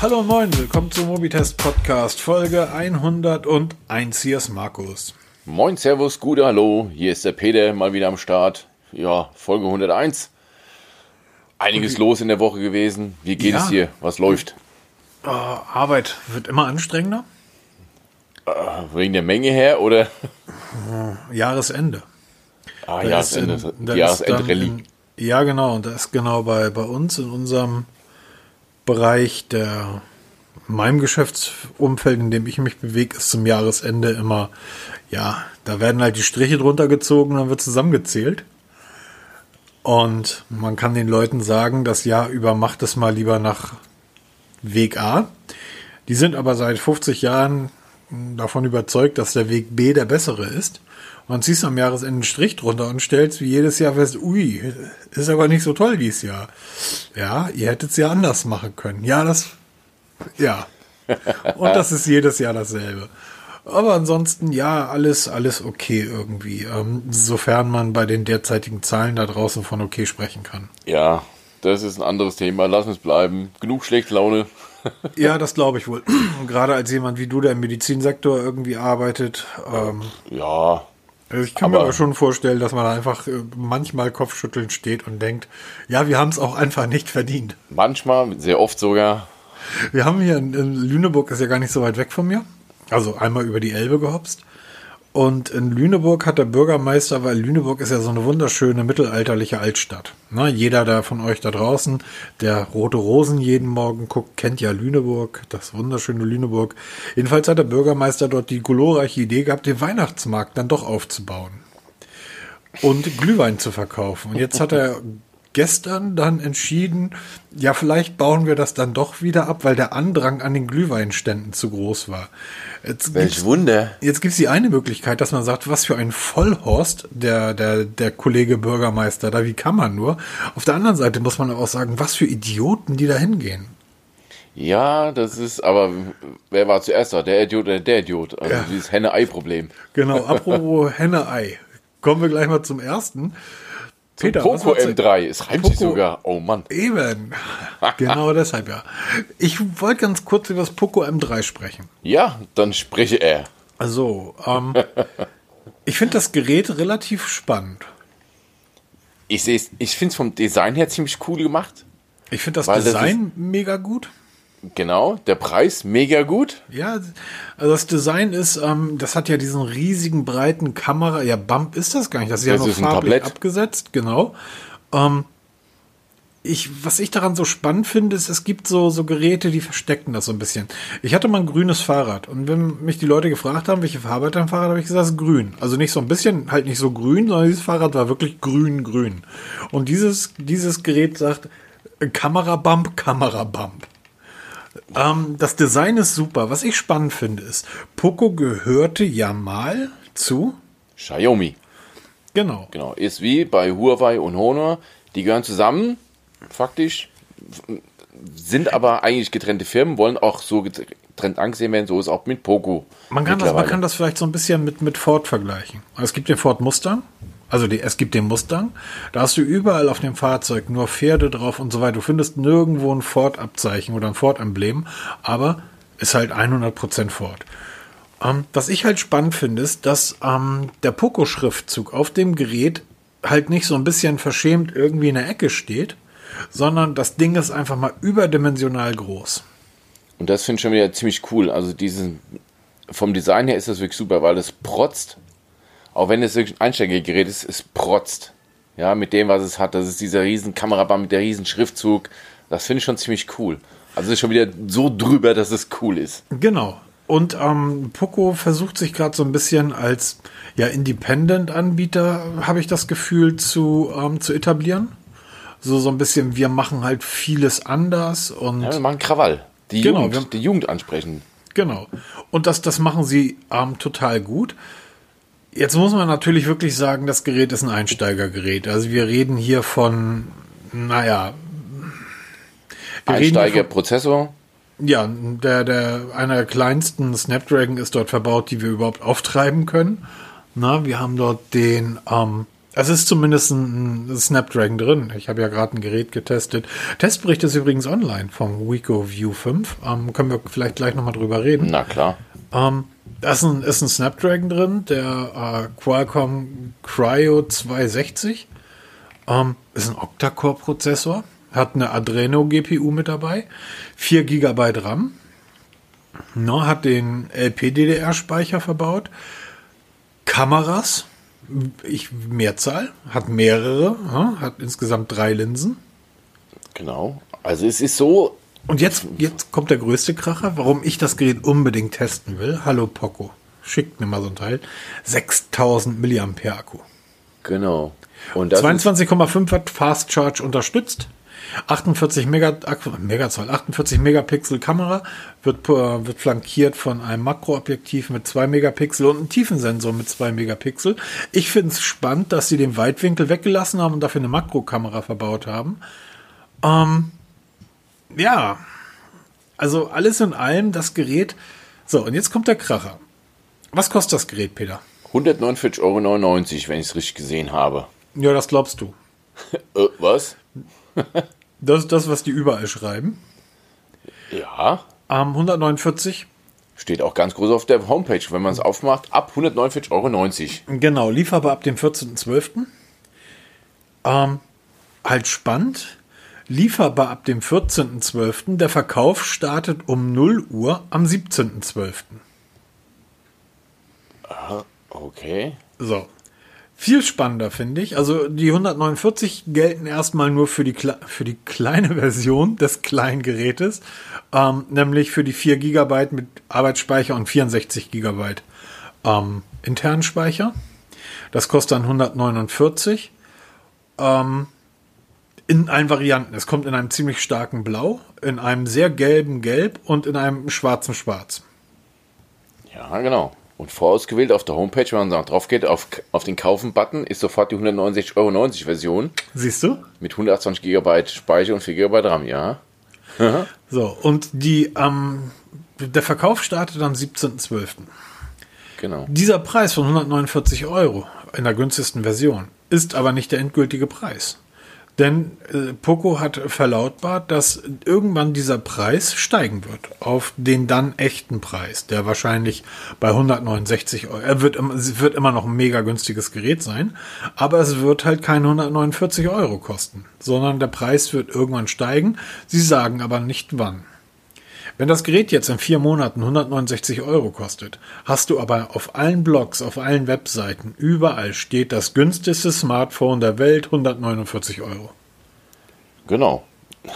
Hallo und moin, willkommen zum Mobitest Podcast, Folge 101. Hier ist Markus. Moin, Servus, gute Hallo, hier ist der Peter mal wieder am Start. Ja, Folge 101. Einiges los in der Woche gewesen. Wie geht Ja. es dir? Was läuft? Äh, Arbeit wird immer anstrengender. Wegen der Menge her oder? Jahresende. Ah, Da Jahresende, Jahresendrally. Ja, genau. Und das ist genau bei, bei uns in unserem Bereich der in meinem Geschäftsumfeld, in dem ich mich bewege, ist zum Jahresende immer, ja, da werden halt die Striche drunter gezogen, dann wird zusammengezählt. Und man kann den Leuten sagen, das Jahr über macht es mal lieber nach Weg A. Die sind aber seit 50 Jahren davon überzeugt, dass der Weg B der bessere ist. Dann ziehst am Jahresende einen Strich drunter und stellst wie jedes Jahr fest, ui, ist aber nicht so toll dieses Jahr. Ja, ihr hättet es ja anders machen können. Ja, das, ja. Und das ist jedes Jahr dasselbe. Aber ansonsten, ja, alles, alles okay irgendwie. Ähm, sofern man bei den derzeitigen Zahlen da draußen von okay sprechen kann. Ja, das ist ein anderes Thema. Lass uns bleiben. Genug schlechte Laune. Ja, das glaube ich wohl. Gerade als jemand wie du, der im Medizinsektor irgendwie arbeitet. Ähm, Ja, also ich kann mir Aber- aber schon vorstellen, dass man einfach äh, manchmal Kopfschütteln steht und denkt, ja, wir haben es auch einfach nicht verdient. manchmal, sehr oft sogar. Wir haben hier in, in Lüneburg, ist ja gar nicht so weit weg von mir, also einmal über die Elbe gehopst. Und in Lüneburg hat der Bürgermeister, weil Lüneburg ist ja so eine wunderschöne mittelalterliche Altstadt. Na, jeder da von euch da draußen, der Rote Rosen jeden Morgen guckt, kennt ja Lüneburg, das wunderschöne Lüneburg. Jedenfalls hat der Bürgermeister dort die glorreiche Idee gehabt, den Weihnachtsmarkt dann doch aufzubauen und Glühwein zu verkaufen. Und jetzt hat er gestern dann entschieden, ja, vielleicht bauen wir das dann doch wieder ab, weil der Andrang an den Glühweinständen zu groß war. Jetzt Welch Wunder. jetzt gibt's die eine Möglichkeit, dass man sagt, was für ein Vollhorst der, der, der Kollege Bürgermeister da, wie kann man nur? Auf der anderen Seite muss man aber auch sagen, was für Idioten, die da hingehen. Ja, das ist, aber wer war zuerst da? Der Idiot oder der Idiot? Also Ja. dieses Henne-Ei-Problem. Genau, apropos Henne-Ei. Kommen wir gleich mal zum ersten. Peter, Poco wolltest du- M3, es reimt sich Poco- sogar. Oh Mann. Eben. Genau deshalb ja. Ich wollte ganz kurz über das Poco M3 sprechen. Ja, dann spreche er. Also, ähm, ich finde das Gerät relativ spannend. Ich sehe ich finde es vom Design her ziemlich cool gemacht. Ich finde das Weil das Design mega gut. Genau, der Preis mega gut. Ja, also das Design ist, ähm, das hat ja diesen riesigen breiten Kamera. Ja, Bump ist das gar nicht. Das ist ja Das noch ist ein farblich abgesetzt, genau. Ähm, ich, was ich daran so spannend finde, ist, es gibt so, so Geräte, die verstecken das so ein bisschen. Ich hatte mal ein grünes Fahrrad und wenn mich die Leute gefragt haben, welche Farbe hat dein Fahrrad, habe ich gesagt, es ist grün. Also nicht so ein bisschen, halt nicht so grün, sondern dieses Fahrrad war wirklich grün, grün. Und dieses, dieses Gerät sagt, Kamerabump, Kamerabump. Ähm, das Design ist super. Was ich spannend finde, ist, Poco gehörte ja mal zu, Xiaomi. genau, Genau, ist wie bei Huawei und Honor. Die gehören zusammen, faktisch, sind aber eigentlich getrennte Firmen, wollen auch so getrennt angesehen werden. So ist auch mit Poco. Man kann, das, man kann das vielleicht so ein bisschen mit, mit Ford vergleichen. Es gibt den Ford Mustang, also die, es gibt den Mustang. Da hast du überall auf dem Fahrzeug nur Pferde drauf und so weiter. Du findest nirgendwo ein Ford-Abzeichen oder ein Ford-Emblem, aber ist halt 100% Ford. Ähm, was ich halt spannend finde, ist, dass ähm, der Poco-Schriftzug auf dem Gerät halt nicht so ein bisschen verschämt irgendwie in der Ecke steht, sondern das Ding ist einfach mal überdimensional groß. Und das finde ich schon wieder ziemlich cool. Also diesen, vom Design her ist das wirklich super, weil es protzt. Auch wenn es wirklich ein Einsteigergerät ist, es protzt. Ja, mit dem, was es hat. Das ist dieser riesen Kameraband mit der riesen Schriftzug. Das finde ich schon ziemlich cool. Also es ist schon wieder so drüber, dass es cool ist. Genau. Und ähm, Poco versucht sich gerade so ein bisschen als ja, Independent-Anbieter, habe ich das Gefühl, zu, ähm, zu etablieren. So, so ein bisschen, wir machen halt vieles anders und Ja, wir machen Krawall. Die, Genau, wir- Jugend, die Jugend ansprechen. Genau. Und das, das machen sie ähm, total gut. Jetzt muss man natürlich wirklich sagen, das Gerät ist ein Einsteigergerät. Also wir reden hier von, naja. Einsteiger-Prozessor. Ja, der, der, einer der kleinsten Snapdragon ist dort verbaut, die wir überhaupt auftreiben können. Na, wir haben dort den ähm, Es ist zumindest ein Snapdragon drin. Ich habe ja gerade ein Gerät getestet. Testbericht ist übrigens online vom Wico View 5. Ähm, können wir vielleicht gleich nochmal drüber reden. Na klar. Ähm, da ist ein, ist ein Snapdragon drin, der äh, Qualcomm Cryo 260. Ähm, ist ein Octa-Core-Prozessor. Hat eine Adreno GPU mit dabei. 4 GB RAM. No, hat den LPDDR-Speicher verbaut. Kameras ich, Mehrzahl, hat mehrere, hat insgesamt drei Linsen. Genau. Also es ist so. Und jetzt, jetzt kommt der größte Kracher, warum ich das Gerät unbedingt testen will. Hallo Poco, schickt mir mal so ein Teil. 6000 mAh Akku. Genau. Und 22,5 Watt Fast Charge unterstützt. 48 Mega, Megazoll, 48 Megapixel Kamera wird, äh, wird flankiert von einem Makroobjektiv mit 2 Megapixel und einem Tiefensensor mit 2 Megapixel. Ich finde es spannend, dass sie den Weitwinkel weggelassen haben und dafür eine Makrokamera verbaut haben. Ähm, ja, also alles in allem das Gerät. So, und jetzt kommt der Kracher. Was kostet das Gerät, Peter? 149,99 Euro, wenn ich es richtig gesehen habe. Ja, das glaubst du. äh, was? Das ist das, was die überall schreiben. Ja. Ähm, 149. Steht auch ganz groß auf der Homepage, wenn man es aufmacht, ab 149,90 Euro. Genau, lieferbar ab dem 14.12. Ähm, halt spannend. Lieferbar ab dem 14.12. Der Verkauf startet um 0 Uhr am 17.12. Okay. So, viel spannender, finde ich. Also die 149 gelten erstmal nur für die, für die kleine Version des kleinen Gerätes, ähm, nämlich für die 4 GB mit Arbeitsspeicher und 64 GB ähm, internen Speicher. Das kostet dann 149. Ähm, in allen Varianten. Es kommt in einem ziemlich starken Blau, in einem sehr gelben Gelb und in einem schwarzen Schwarz. Ja, genau. Und vorausgewählt auf der Homepage, wenn man drauf geht, auf, auf den Kaufen-Button, ist sofort die 169,90 Euro Version. Siehst du? Mit 128 GB Speicher und 4 GB RAM, ja. so, und die, ähm, der Verkauf startet am 17.12. Genau. Dieser Preis von 149 Euro in der günstigsten Version ist aber nicht der endgültige Preis. Denn äh, Poco hat verlautbart, dass irgendwann dieser Preis steigen wird auf den dann echten Preis, der wahrscheinlich bei 169 Euro. Er wird, wird immer noch ein mega günstiges Gerät sein, aber es wird halt keine 149 Euro kosten, sondern der Preis wird irgendwann steigen. Sie sagen aber nicht wann. Wenn das Gerät jetzt in vier Monaten 169 Euro kostet, hast du aber auf allen Blogs, auf allen Webseiten, überall steht das günstigste Smartphone der Welt 149 Euro. Genau.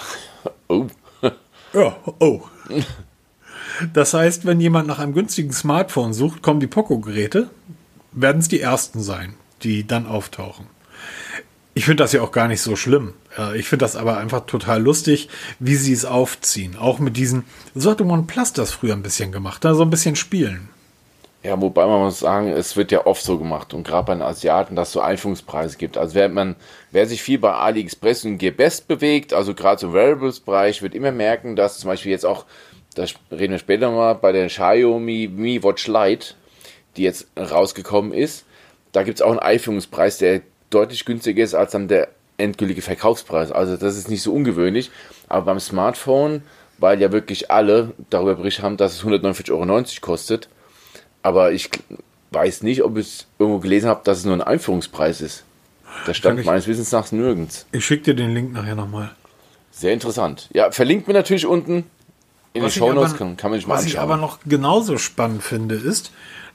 Oh. Ja, oh. Das heißt, wenn jemand nach einem günstigen Smartphone sucht, kommen die Poco-Geräte, werden es die ersten sein, die dann auftauchen. Ich finde das ja auch gar nicht so schlimm. Ich finde das aber einfach total lustig, wie sie es aufziehen. Auch mit diesen, so hatte OnePlus das früher ein bisschen gemacht, da so ein bisschen spielen. Ja, wobei man muss sagen, es wird ja oft so gemacht und gerade bei den Asiaten, dass es so Einführungspreise gibt. Also wer, man, wer sich viel bei AliExpress und Gearbest bewegt, also gerade im Wearables-Bereich, wird immer merken, dass zum Beispiel jetzt auch, da reden wir später mal, bei der Xiaomi Mi Watch Lite, die jetzt rausgekommen ist, da gibt es auch einen Einführungspreis, der deutlich günstiger ist als dann der endgültige Verkaufspreis. Also das ist nicht so ungewöhnlich. Aber beim Smartphone, weil ja wirklich alle darüber berichtet haben, dass es 149,90 Euro kostet. Aber ich weiß nicht, ob ich irgendwo gelesen habe, dass es nur ein Einführungspreis ist. Das stand ich, meines Wissens nach nirgends. Ich schicke dir den Link nachher nochmal. Sehr interessant. Ja, verlinkt mir natürlich unten in was den Show Notes, kann, kann man sich mal was anschauen. Was ich aber noch genauso spannend finde, ist,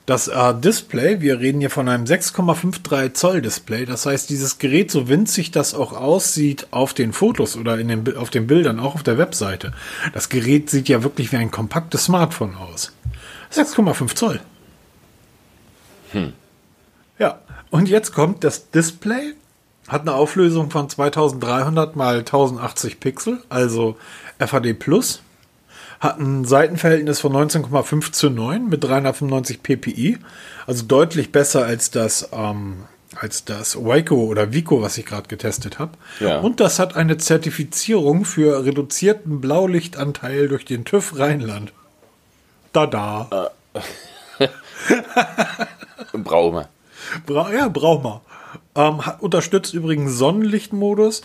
das äh, Display, wir reden hier von einem 6,53 Zoll Display. Das heißt, dieses Gerät, so winzig das auch aussieht auf den Fotos oder in den, auf den Bildern, auch auf der Webseite, das Gerät sieht ja wirklich wie ein kompaktes Smartphone aus. 6,5 Zoll. Hm. Ja, und jetzt kommt das Display, hat eine Auflösung von 2300 mal 1080 Pixel, also FHD Plus hat ein Seitenverhältnis von 19,5 zu 9 mit 395 ppi, also deutlich besser als das ähm, als das Waco oder Vico, was ich gerade getestet habe. Ja. Und das hat eine Zertifizierung für reduzierten Blaulichtanteil durch den TÜV Rheinland. Da da. Äh. wir. Bra ja, brauchen wir. Ähm, hat, unterstützt übrigens Sonnenlichtmodus.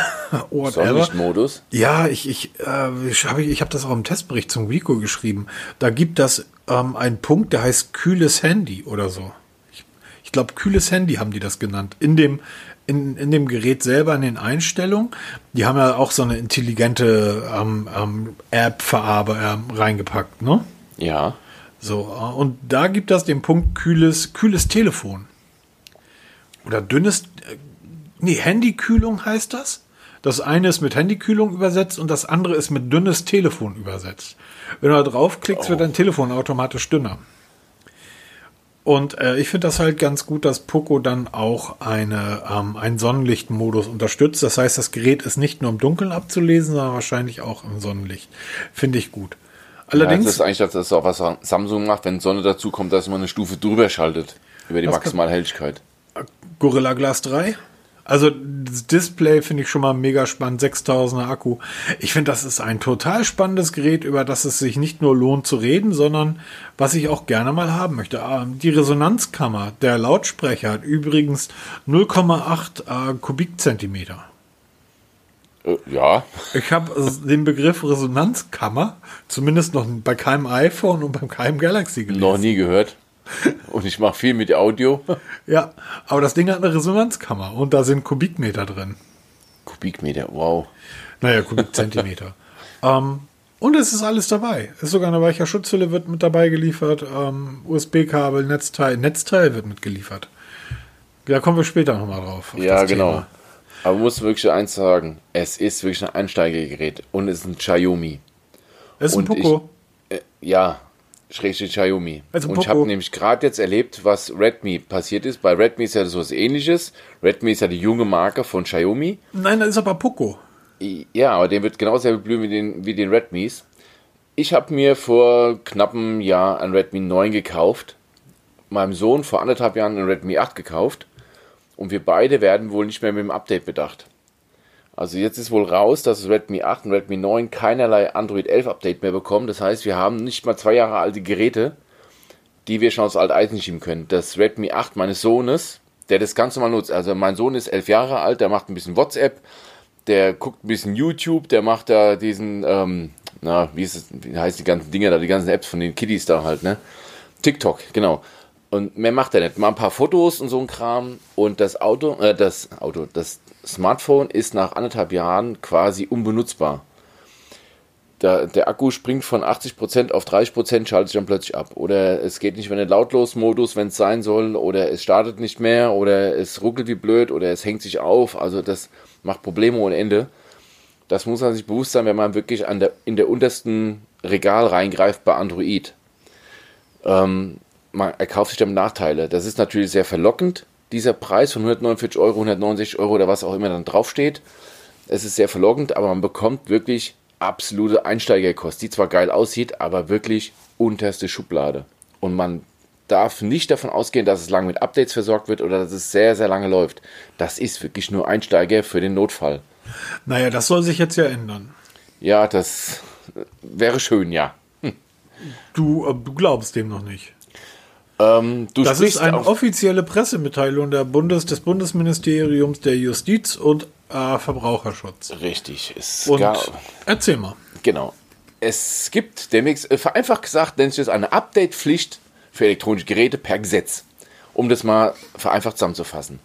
Sonnenlichtmodus? Ja, ich, ich, äh, ich habe ich hab das auch im Testbericht zum Vico geschrieben. Da gibt das ähm, einen Punkt, der heißt kühles Handy oder so. Ich, ich glaube, kühles Handy haben die das genannt. In dem, in, in dem Gerät selber, in den Einstellungen. Die haben ja auch so eine intelligente ähm, ähm, App-Farbe äh, reingepackt, ne? Ja. So, äh, und da gibt das den Punkt kühles, kühles Telefon. Oder dünnes, äh, nee, Handykühlung heißt das. Das eine ist mit Handykühlung übersetzt und das andere ist mit dünnes Telefon übersetzt. Wenn du da draufklickst, oh. wird dein Telefon automatisch dünner. Und äh, ich finde das halt ganz gut, dass Poco dann auch eine, ähm, einen Sonnenlichtmodus unterstützt. Das heißt, das Gerät ist nicht nur im Dunkeln abzulesen, sondern wahrscheinlich auch im Sonnenlicht. Finde ich gut. Allerdings. Ja, das ist eigentlich das, ist auch was Samsung macht, wenn Sonne dazu kommt, dass man eine Stufe drüber schaltet. Über die maximale Helligkeit. Gorilla Glass 3? Also das Display finde ich schon mal mega spannend, 6000er Akku. Ich finde, das ist ein total spannendes Gerät, über das es sich nicht nur lohnt zu reden, sondern was ich auch gerne mal haben möchte. Ähm, die Resonanzkammer, der Lautsprecher hat übrigens 0,8 äh, Kubikzentimeter. Äh, ja. Ich habe den Begriff Resonanzkammer zumindest noch bei keinem iPhone und beim keinem Galaxy gelesen. Noch nie gehört. Und ich mache viel mit Audio. ja, aber das Ding hat eine Resonanzkammer und da sind Kubikmeter drin. Kubikmeter, wow. Naja, Kubikzentimeter. ähm, und es ist alles dabei. Es ist sogar eine weiche Schutzhülle wird mit dabei geliefert. Ähm, USB-Kabel, Netzteil, Netzteil wird mitgeliefert. Da kommen wir später nochmal drauf. Ja, genau. Thema. Aber muss wirklich eins sagen: Es ist wirklich ein Einsteigergerät und es ist ein Xiaomi. Es ist ein Poco. Ich, äh, ja, Schrägstrich Xiaomi. Also und ich habe nämlich gerade jetzt erlebt, was Redmi passiert ist. Bei Redmi ist ja so was ähnliches. Redmi ist ja die junge Marke von Xiaomi. Nein, das ist aber Poco. Ja, aber der wird genauso blühen wie den, wie den Redmis. Ich habe mir vor knappem Jahr ein Redmi 9 gekauft. Meinem Sohn vor anderthalb Jahren ein Redmi 8 gekauft. Und wir beide werden wohl nicht mehr mit dem Update bedacht. Also jetzt ist wohl raus, dass Redmi 8 und Redmi 9 keinerlei Android 11 Update mehr bekommen. Das heißt, wir haben nicht mal zwei Jahre alte Geräte, die wir schon aus Alteisen schieben können. Das Redmi 8 meines Sohnes, der das Ganze mal nutzt. Also mein Sohn ist elf Jahre alt, der macht ein bisschen WhatsApp, der guckt ein bisschen YouTube, der macht da diesen, ähm, na, wie, ist es, wie heißt die ganzen Dinger da, die ganzen Apps von den Kiddies da halt, ne? TikTok, genau. Und mehr macht er nicht. Mal ein paar Fotos und so ein Kram. Und das Auto, äh, das Auto, das Smartphone ist nach anderthalb Jahren quasi unbenutzbar. Der, der Akku springt von 80% auf 30%, schaltet sich dann plötzlich ab. Oder es geht nicht mehr in den Lautlos-Modus, wenn es sein soll. Oder es startet nicht mehr. Oder es ruckelt wie blöd. Oder es hängt sich auf. Also das macht Probleme ohne Ende. Das muss man sich bewusst sein, wenn man wirklich an der, in der untersten Regal reingreift bei Android. Ähm, man erkauft sich dann Nachteile. Das ist natürlich sehr verlockend, dieser Preis von 149 Euro, 169 Euro oder was auch immer dann draufsteht. Es ist sehr verlockend, aber man bekommt wirklich absolute Einsteigerkost, die zwar geil aussieht, aber wirklich unterste Schublade. Und man darf nicht davon ausgehen, dass es lange mit Updates versorgt wird oder dass es sehr, sehr lange läuft. Das ist wirklich nur Einsteiger für den Notfall. Naja, das soll sich jetzt ja ändern. Ja, das wäre schön, ja. Hm. Du, äh, du glaubst dem noch nicht. Ähm, das ist eine offizielle Pressemitteilung der Bundes, des Bundesministeriums der Justiz und äh, Verbraucherschutz. Richtig. Es und erzähl mal. Genau. Es gibt demnächst, äh, vereinfacht gesagt, nennt sich das eine Update-Pflicht für elektronische Geräte per Gesetz. Um das mal vereinfacht zusammenzufassen.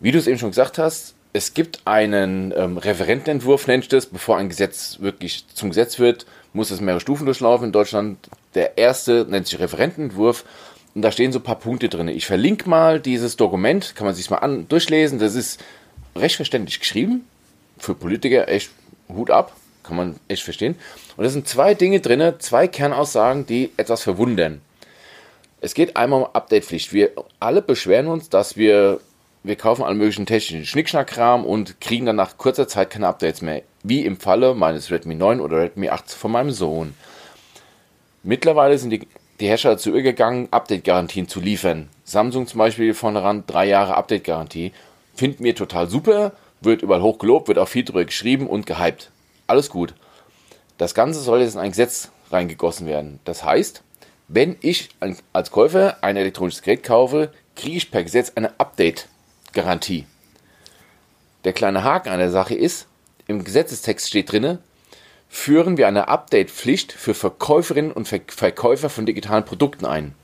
Wie du es eben schon gesagt hast, es gibt einen ähm, Referentenentwurf, nennt sich das, bevor ein Gesetz wirklich zum Gesetz wird, muss es mehrere Stufen durchlaufen in Deutschland. Der erste nennt sich Referentenentwurf und da stehen so ein paar Punkte drin. Ich verlinke mal dieses Dokument, kann man sich mal an, durchlesen. Das ist recht verständlich geschrieben. Für Politiker echt Hut ab, kann man echt verstehen. Und da sind zwei Dinge drin, zwei Kernaussagen, die etwas verwundern. Es geht einmal um Updatepflicht. Wir alle beschweren uns, dass wir, wir kaufen alle möglichen technischen Schnickschnackkram und kriegen dann nach kurzer Zeit keine Updates mehr. Wie im Falle meines Redmi 9 oder Redmi 8 von meinem Sohn. Mittlerweile sind die die Hersteller dazu übergegangen, Update-Garantien zu liefern. Samsung zum Beispiel vorne ran, drei Jahre Update-Garantie. Finden wir total super, wird überall hoch gelobt, wird auch viel drüber geschrieben und gehypt. Alles gut. Das Ganze soll jetzt in ein Gesetz reingegossen werden. Das heißt, wenn ich als Käufer ein elektronisches Gerät kaufe, kriege ich per Gesetz eine Update Garantie. Der kleine Haken an der Sache ist, im Gesetzestext steht drinne, führen wir eine Update-Pflicht für Verkäuferinnen und Verkäufer von digitalen Produkten ein.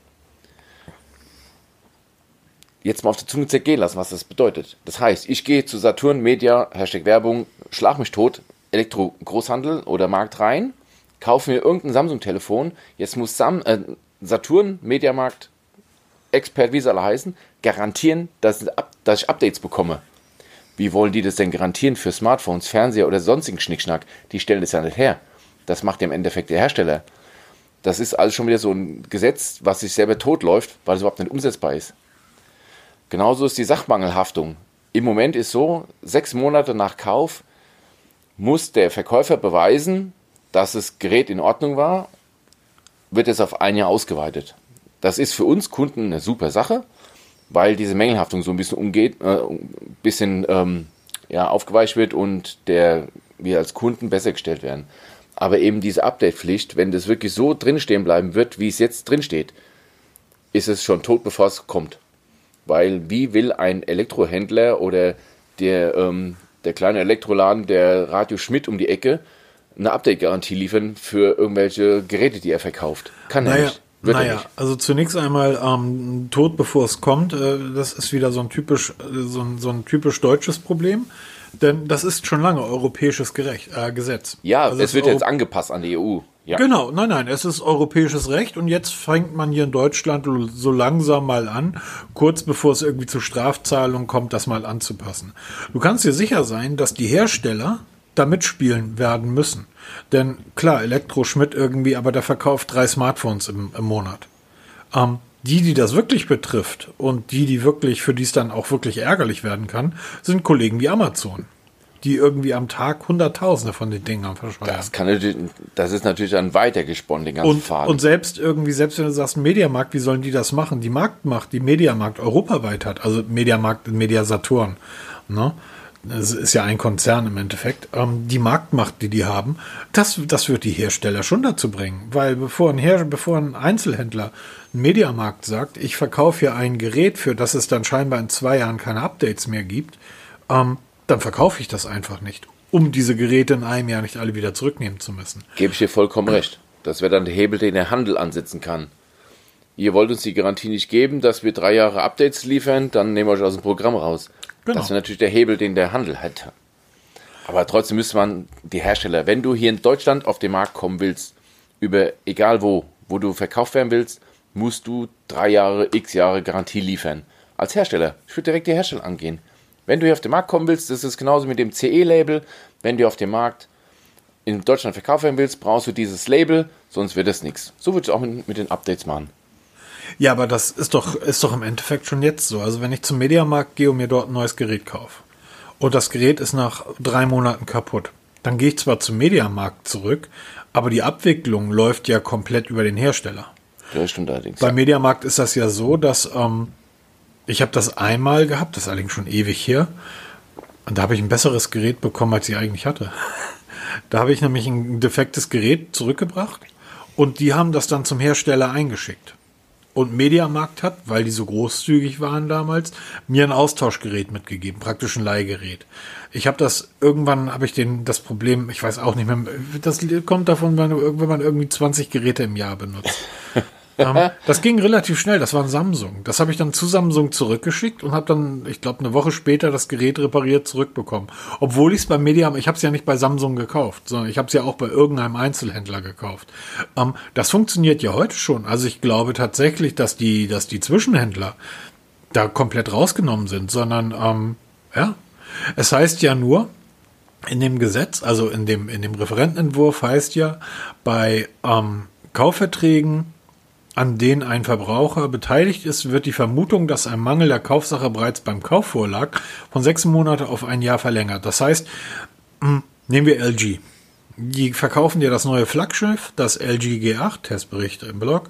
Jetzt mal auf der Zunge zergehen lassen, was das bedeutet. Das heißt, ich gehe zu Saturn Media, Hashtag Werbung, schlag mich tot, Elektro-Großhandel oder Markt rein, kaufe mir irgendein Samsung-Telefon. Jetzt muss Sam, äh, Saturn, Mediamarkt, Expert, wie sie alle heißen, garantieren, dass, dass ich Updates bekomme. Wie wollen die das denn garantieren für Smartphones, Fernseher oder sonstigen Schnickschnack? Die stellen das ja nicht her. Das macht ja im Endeffekt der Hersteller. Das ist also schon wieder so ein Gesetz, was sich selber totläuft, weil es überhaupt nicht umsetzbar ist. Genauso ist die Sachmangelhaftung. Im Moment ist so, sechs Monate nach Kauf muss der Verkäufer beweisen, dass das Gerät in Ordnung war, wird es auf ein Jahr ausgeweitet. Das ist für uns Kunden eine super Sache, weil diese Mängelhaftung so ein bisschen umgeht, äh, ein bisschen ähm, ja, aufgeweicht wird und der, wir als Kunden besser gestellt werden. Aber eben diese Update-Pflicht, wenn das wirklich so drinstehen bleiben wird, wie es jetzt drinsteht, ist es schon tot, bevor es kommt. Weil wie will ein Elektrohändler oder der, ähm, der kleine Elektroladen, der Radio Schmidt um die Ecke, eine Update-Garantie liefern für irgendwelche Geräte, die er verkauft? Kann er Naja, nicht. Wird naja also zunächst einmal ähm, Tod bevor es kommt, äh, das ist wieder so ein typisch, äh, so ein, so ein typisch deutsches Problem. Denn das ist schon lange europäisches Gerecht, äh, Gesetz. Ja, Also es wird Euro- jetzt angepasst an die EU. Ja. Genau, nein, nein, es ist europäisches Recht und jetzt fängt man hier in Deutschland so langsam mal an, kurz bevor es irgendwie zu Strafzahlungen kommt, das mal anzupassen. Du kannst dir sicher sein, dass die Hersteller da mitspielen werden müssen. Denn klar, Elektroschmidt irgendwie, aber der verkauft drei Smartphones im, im Monat. Ähm, die, die das wirklich betrifft und die, die wirklich, für die es dann auch wirklich ärgerlich werden kann, sind Kollegen wie Amazon, die irgendwie am Tag Hunderttausende von den Dingern verscheuern. Das, kann natürlich, das ist natürlich dann weitergesponnen, den ganzen Und, Faden. und selbst irgendwie, selbst wenn du sagst Mediamarkt, wie sollen die das machen? Die Marktmacht, die Mediamarkt europaweit hat, also Mediamarkt, Media Saturn, ne? Das ist ja ein Konzern im Endeffekt. Ähm, die Marktmacht, die die haben, das, das wird die Hersteller schon dazu bringen. Weil bevor ein, Her bevor ein Einzelhändler, ein Mediamarkt sagt, ich verkaufe hier ein Gerät, für das es dann scheinbar in zwei Jahren keine Updates mehr gibt, ähm, dann verkaufe ich das einfach nicht, um diese Geräte in einem Jahr nicht alle wieder zurücknehmen zu müssen. Gebe ich dir vollkommen recht. Das wäre dann der Hebel, den der Handel ansetzen kann. Ihr wollt uns die Garantie nicht geben, dass wir drei Jahre Updates liefern, dann nehmen wir euch aus dem Programm raus. Genau. Das wäre natürlich der Hebel, den der Handel hätte. Aber trotzdem müsste man die Hersteller, wenn du hier in Deutschland auf den Markt kommen willst, über egal wo, wo du verkauft werden willst, musst du drei Jahre, x Jahre Garantie liefern. Als Hersteller. Ich würde direkt die Hersteller angehen. Wenn du hier auf den Markt kommen willst, das ist genauso mit dem CE-Label. Wenn du auf dem Markt in Deutschland verkaufen werden willst, brauchst du dieses Label, sonst wird das nichts. So würde ich auch mit, mit den Updates machen. Ja, aber das ist doch, ist doch im Endeffekt schon jetzt so. Also wenn ich zum Mediamarkt gehe und mir dort ein neues Gerät kaufe und das Gerät ist nach drei Monaten kaputt, dann gehe ich zwar zum Mediamarkt zurück, aber die Abwicklung läuft ja komplett über den Hersteller. Das stimmt allerdings. Beim Mediamarkt ist das ja so, dass ähm, ich habe das einmal gehabt, das ist allerdings schon ewig her, und da habe ich ein besseres Gerät bekommen, als ich eigentlich hatte. Da habe ich nämlich ein defektes Gerät zurückgebracht und die haben das dann zum Hersteller eingeschickt. Und Mediamarkt hat, weil die so großzügig waren damals, mir ein Austauschgerät mitgegeben, praktisch ein Leihgerät. Ich habe das irgendwann habe ich den das Problem, ich weiß auch nicht mehr, das kommt davon, wenn, man irgendwie 20 Geräte im Jahr benutzt. ähm, das ging relativ schnell, das war ein Samsung. Das habe ich dann zu Samsung zurückgeschickt und habe dann, ich glaube, eine Woche später das Gerät repariert zurückbekommen. Obwohl ich es beim Mediam, ich habe es ja nicht bei Samsung gekauft, sondern ich habe es ja auch bei irgendeinem Einzelhändler gekauft. Ähm, das funktioniert ja heute schon. Also ich glaube tatsächlich, dass die, dass die Zwischenhändler da komplett rausgenommen sind, sondern ähm, ja, es heißt ja nur, in dem Gesetz, also in dem, in dem Referentenentwurf heißt ja, bei ähm, Kaufverträgen, an denen ein Verbraucher beteiligt ist, wird die Vermutung, dass ein Mangel der Kaufsache bereits beim Kauf vorlag, von sechs Monate auf ein Jahr verlängert. Das heißt, mh, nehmen wir LG. Die verkaufen dir das neue Flaggschiff, das LG G8, Testbericht im Blog,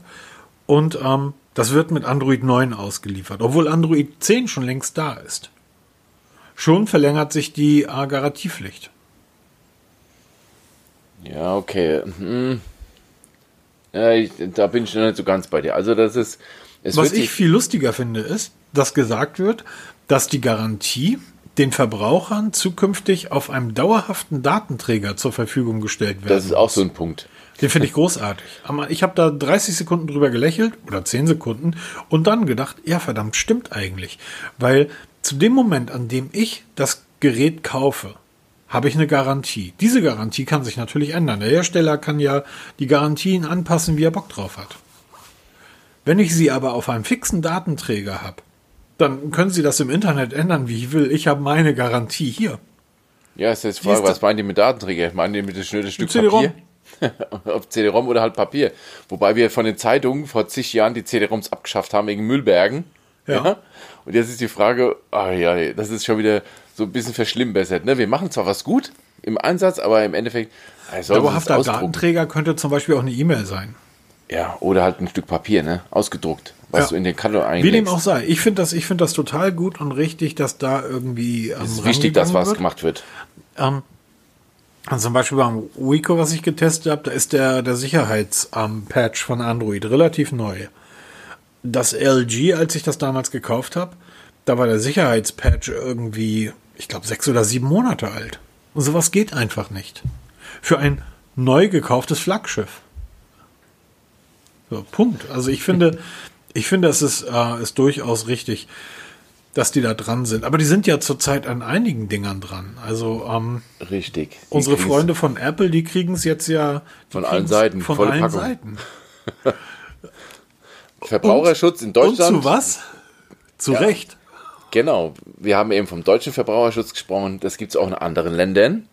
und ähm, das wird mit Android 9 ausgeliefert, obwohl Android 10 schon längst da ist. Schon verlängert sich die äh, Garantiepflicht. Ja, okay. Hm. Ja, ich, da bin ich noch nicht so ganz bei dir. Also das ist, es Was ich viel lustiger finde, ist, dass gesagt wird, dass die Garantie den Verbrauchern zukünftig auf einem dauerhaften Datenträger zur Verfügung gestellt wird. Das ist auch so ein Punkt. Den finde ich großartig. Ich habe da 30 Sekunden drüber gelächelt oder 10 Sekunden und dann gedacht, ja verdammt, stimmt eigentlich. Weil zu dem Moment, an dem ich das Gerät kaufe, habe ich eine Garantie. Diese Garantie kann sich natürlich ändern. Der Hersteller kann ja die Garantien anpassen, wie er Bock drauf hat. Wenn ich sie aber auf einem fixen Datenträger habe, dann können Sie das im Internet ändern, wie ich will. Ich habe meine Garantie hier. Ja, ist jetzt die Frage, was meinen die mit Datenträger? Meinen die mit dem schnöden Stück Papier? Ob CD-ROM oder halt Papier. Wobei wir von den Zeitungen vor zig Jahren die CD-ROMs abgeschafft haben wegen Müllbergen. Ja. ja. Und jetzt ist die Frage, oh ja, das ist schon wieder so ein bisschen verschlimmbessert. Ne? Wir machen zwar was gut im Einsatz, aber im Endeffekt. Also Dauerhafter Datenträger könnte zum Beispiel auch eine E-Mail sein. Ja, oder halt ein Stück Papier, ne? Ausgedruckt, was ja. du in den Kanal einlegst. Wie dem auch sei. Ich finde das, ich das total gut und richtig, dass da irgendwie. Ähm, es ist wichtig, dass was wird. gemacht wird. Ähm, also zum Beispiel beim Wico, was ich getestet habe, da ist der, der Sicherheitspatch ähm, von Android relativ neu. Das LG, als ich das damals gekauft habe, da war der Sicherheitspatch irgendwie, ich glaube, sechs oder sieben Monate alt. Und sowas geht einfach nicht. Für ein neu gekauftes Flaggschiff. So, Punkt. Also ich finde, ich finde, es ist, äh, ist durchaus richtig, dass die da dran sind. Aber die sind ja zurzeit an einigen Dingern dran. Also ähm, richtig. unsere Freunde von Apple, die kriegen es jetzt ja von allen Seiten, von allen Packung. Seiten. Verbraucherschutz in Deutschland. Und zu was? Zu ja. Recht. Genau, wir haben eben vom deutschen Verbraucherschutz gesprochen, das gibt es auch in anderen Ländern.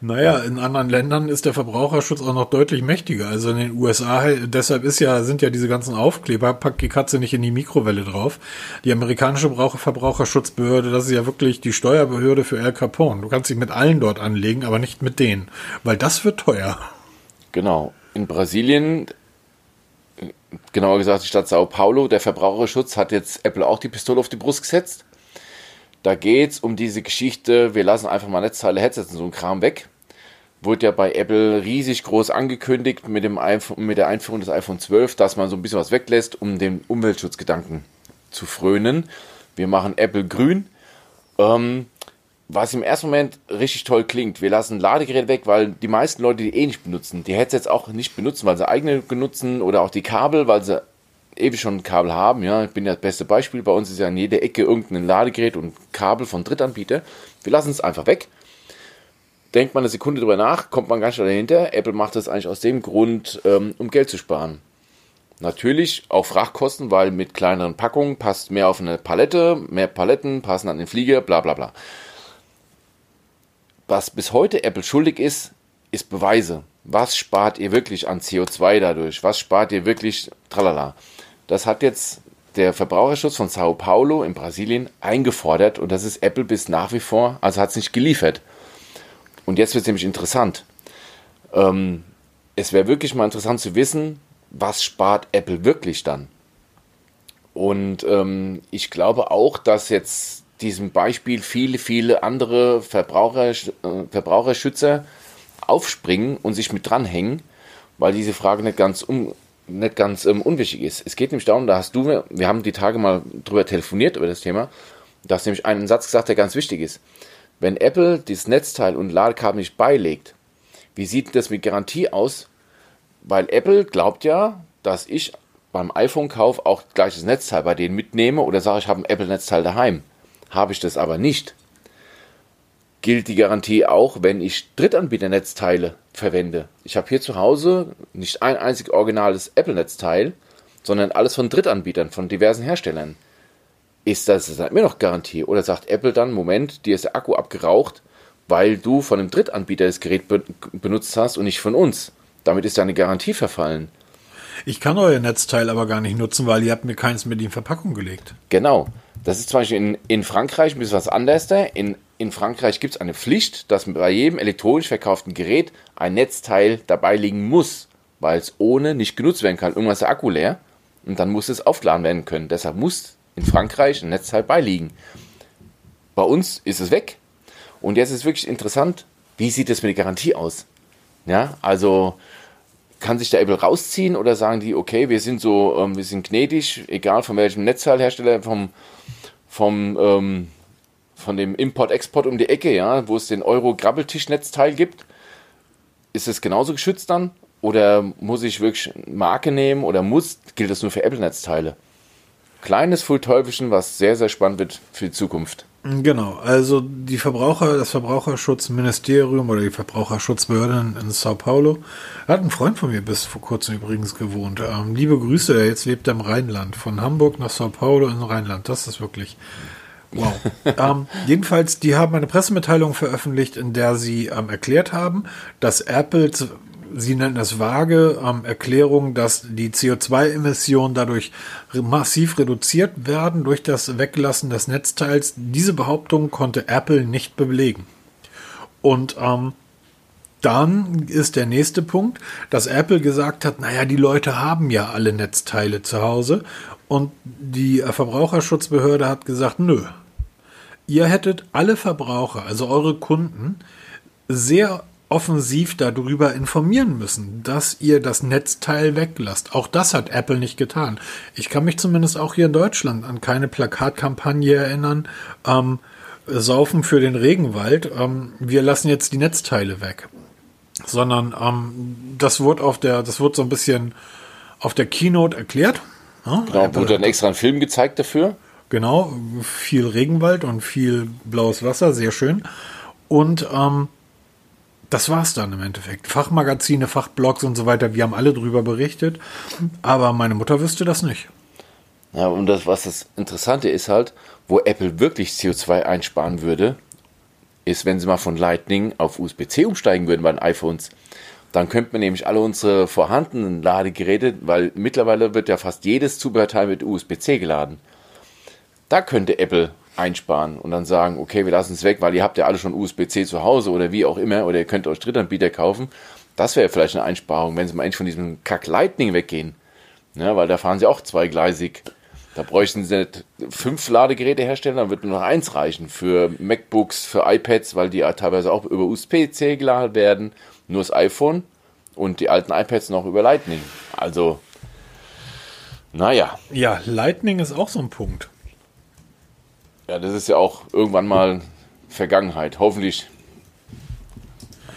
Naja, in anderen Ländern ist der Verbraucherschutz auch noch deutlich mächtiger. Also in den USA, deshalb ist ja, sind ja diese ganzen Aufkleber, packt die Katze nicht in die Mikrowelle drauf. Die amerikanische Verbraucherschutzbehörde, das ist ja wirklich die Steuerbehörde für El Capone. Du kannst dich mit allen dort anlegen, aber nicht mit denen, weil das wird teuer. Genau. In Brasilien genauer gesagt die Stadt Sao Paulo, der Verbraucherschutz hat jetzt Apple auch die Pistole auf die Brust gesetzt. Da geht es um diese Geschichte, wir lassen einfach mal Netzteile, Headsets und so ein Kram weg. Wurde ja bei Apple riesig groß angekündigt mit, dem iPhone, mit der Einführung des iPhone 12, dass man so ein bisschen was weglässt, um den Umweltschutzgedanken zu frönen. Wir machen Apple grün. Ähm, was im ersten Moment richtig toll klingt. Wir lassen Ladegerät weg, weil die meisten Leute die eh nicht benutzen. Die Headsets auch nicht benutzen, weil sie eigene benutzen oder auch die Kabel, weil sie ewig schon ein Kabel haben. Ja, ich bin ja das beste Beispiel. Bei uns ist ja in jeder Ecke irgendein Ladegerät und Kabel von Drittanbieter. Wir lassen es einfach weg. Denkt man eine Sekunde drüber nach, kommt man ganz schnell dahinter. Apple macht das eigentlich aus dem Grund, ähm, um Geld zu sparen. Natürlich auch Frachtkosten, weil mit kleineren Packungen passt mehr auf eine Palette, mehr Paletten passen an den Flieger, bla bla bla was bis heute Apple schuldig ist, ist Beweise. Was spart ihr wirklich an CO2 dadurch? Was spart ihr wirklich? Tralala. Das hat jetzt der Verbraucherschutz von Sao Paulo in Brasilien eingefordert und das ist Apple bis nach wie vor, also hat es nicht geliefert. Und jetzt wird es nämlich interessant. Ähm, es wäre wirklich mal interessant zu wissen, was spart Apple wirklich dann? Und ähm, ich glaube auch, dass jetzt diesem Beispiel viele, viele andere Verbraucher, äh, Verbraucherschützer aufspringen und sich mit dranhängen, weil diese Frage nicht ganz, um, nicht ganz um, ähm, unwichtig ist. Es geht nämlich darum, da hast du, wir haben die Tage mal drüber telefoniert über das Thema, da hast nämlich einen Satz gesagt, der ganz wichtig ist. Wenn Apple dieses Netzteil und Ladekabel nicht beilegt, wie sieht das mit Garantie aus? Weil Apple glaubt ja, dass ich beim iPhone-Kauf auch gleich das Netzteil bei denen mitnehme oder sage, ich habe ein Apple-Netzteil daheim. Habe ich das aber nicht, gilt die Garantie auch, wenn ich Drittanbieternetzteile verwende. Ich habe hier zu Hause nicht ein einzig originales Apple-Netzteil, sondern alles von Drittanbietern, von diversen Herstellern. Ist das dann immer noch Garantie? Oder sagt Apple dann, Moment, dir ist der Akku abgeraucht, weil du von einem Drittanbieter das Gerät be benutzt hast und nicht von uns. Damit ist deine Garantie verfallen. Ich kann euer Netzteil aber gar nicht nutzen, weil ihr habt mir keins mit in Verpackung gelegt. Genau. Das ist zum Beispiel in, in Frankreich ein bisschen was anderes. In, in Frankreich gibt es eine Pflicht, dass bei jedem elektronisch verkauften Gerät ein Netzteil dabei liegen muss, weil es ohne nicht genutzt werden kann. Irgendwann ist der Akku leer und dann muss es aufgeladen werden können. Deshalb muss in Frankreich ein Netzteil beiliegen. Bei uns ist es weg. Und jetzt ist wirklich interessant, wie sieht es mit der Garantie aus? Ja, also kann sich der Apple rausziehen oder sagen die, okay, wir sind so, ähm, wir sind gnädig, egal von welchem Netzteilhersteller, vom vom, ähm, von dem Import-Export um die Ecke, ja, wo es den Euro-Grabbeltischnetzteil gibt. Ist es genauso geschützt dann? Oder muss ich wirklich Marke nehmen oder muss, gilt das nur für Apple-Netzteile? Kleines Full-Teufelchen, was sehr, sehr spannend wird für die Zukunft. Genau, also die Verbraucher, das Verbraucherschutzministerium oder die Verbraucherschutzbehörde in Sao Paulo hat ein Freund von mir bis vor kurzem übrigens gewohnt. Ähm, liebe Grüße, jetzt lebt er im Rheinland, von Hamburg nach Sao Paulo in Rheinland. Das ist wirklich wow. ähm, jedenfalls, die haben eine Pressemitteilung veröffentlicht, in der sie ähm, erklärt haben, dass Apple Sie nennen es vage ähm, Erklärung, dass die CO2-Emissionen dadurch massiv reduziert werden durch das Weglassen des Netzteils. Diese Behauptung konnte Apple nicht belegen. Und ähm, dann ist der nächste Punkt, dass Apple gesagt hat, naja, die Leute haben ja alle Netzteile zu Hause. Und die Verbraucherschutzbehörde hat gesagt, nö. Ihr hättet alle Verbraucher, also eure Kunden, sehr offensiv darüber informieren müssen, dass ihr das Netzteil weglasst. Auch das hat Apple nicht getan. Ich kann mich zumindest auch hier in Deutschland an keine Plakatkampagne erinnern. Ähm, Saufen für den Regenwald. Ähm, wir lassen jetzt die Netzteile weg. Sondern ähm, das wurde auf der, das wurde so ein bisschen auf der Keynote erklärt. Ja, genau, wurde dann extra ein Film gezeigt dafür. Genau, viel Regenwald und viel blaues Wasser, sehr schön. Und ähm, das war's dann im Endeffekt. Fachmagazine, Fachblogs und so weiter, wir haben alle drüber berichtet, aber meine Mutter wüsste das nicht. Ja, und das, was das Interessante ist halt, wo Apple wirklich CO2 einsparen würde, ist, wenn sie mal von Lightning auf USB-C umsteigen würden bei den iPhones. Dann könnte man nämlich alle unsere vorhandenen Ladegeräte, weil mittlerweile wird ja fast jedes Zubehörteil mit USB-C geladen. Da könnte Apple einsparen und dann sagen, okay, wir lassen es weg, weil ihr habt ja alle schon USB-C zu Hause oder wie auch immer, oder ihr könnt euch Drittanbieter kaufen. Das wäre vielleicht eine Einsparung, wenn sie mal endlich von diesem Kack Lightning weggehen. Ja, weil da fahren sie auch zweigleisig. Da bräuchten sie nicht fünf Ladegeräte herstellen, dann wird nur noch eins reichen. Für MacBooks, für iPads, weil die teilweise auch über USB-C geladen werden. Nur das iPhone und die alten iPads noch über Lightning. Also, naja. Ja, Lightning ist auch so ein Punkt. Ja, das ist ja auch irgendwann mal Vergangenheit. Hoffentlich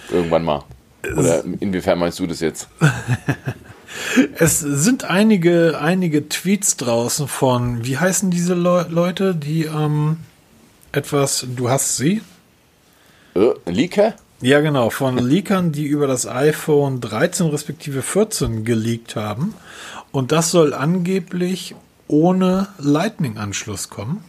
irgendwann mal. Oder inwiefern meinst du das jetzt? es sind einige, einige Tweets draußen von, wie heißen diese Le Leute, die ähm, etwas, du hast sie? Äh, Leaker? Ja, genau, von Leakern, die über das iPhone 13 respektive 14 geleakt haben. Und das soll angeblich ohne Lightning-Anschluss kommen.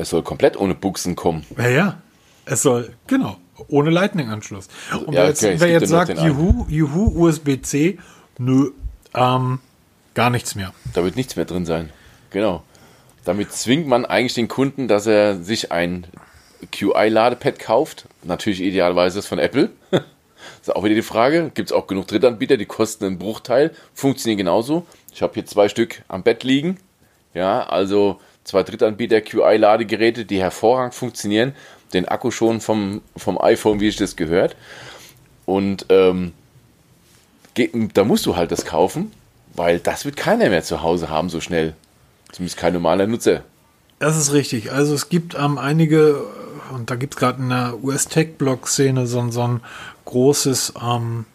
Es soll komplett ohne Buchsen kommen. Ja, ja. Es soll, genau, ohne Lightning-Anschluss. Und ja, wer jetzt, okay, wer jetzt sagt, Juhu, Juhu, USB-C, nö, ähm, gar nichts mehr. Da wird nichts mehr drin sein. Genau. Damit zwingt man eigentlich den Kunden, dass er sich ein QI-Ladepad kauft. Natürlich idealerweise das von Apple. das ist auch wieder die Frage. Gibt es auch genug Drittanbieter, die kosten einen Bruchteil, funktionieren genauso. Ich habe hier zwei Stück am Bett liegen. Ja, also zwei Drittanbieter QI-Ladegeräte, die hervorragend funktionieren, den Akku schon vom, vom iPhone, wie ich das gehört. Und ähm, da musst du halt das kaufen, weil das wird keiner mehr zu Hause haben so schnell. Zumindest kein normaler Nutzer. Das ist richtig. Also es gibt ähm, einige, und da gibt es gerade in der US-Tech-Blog-Szene so, so, ein großes ähm,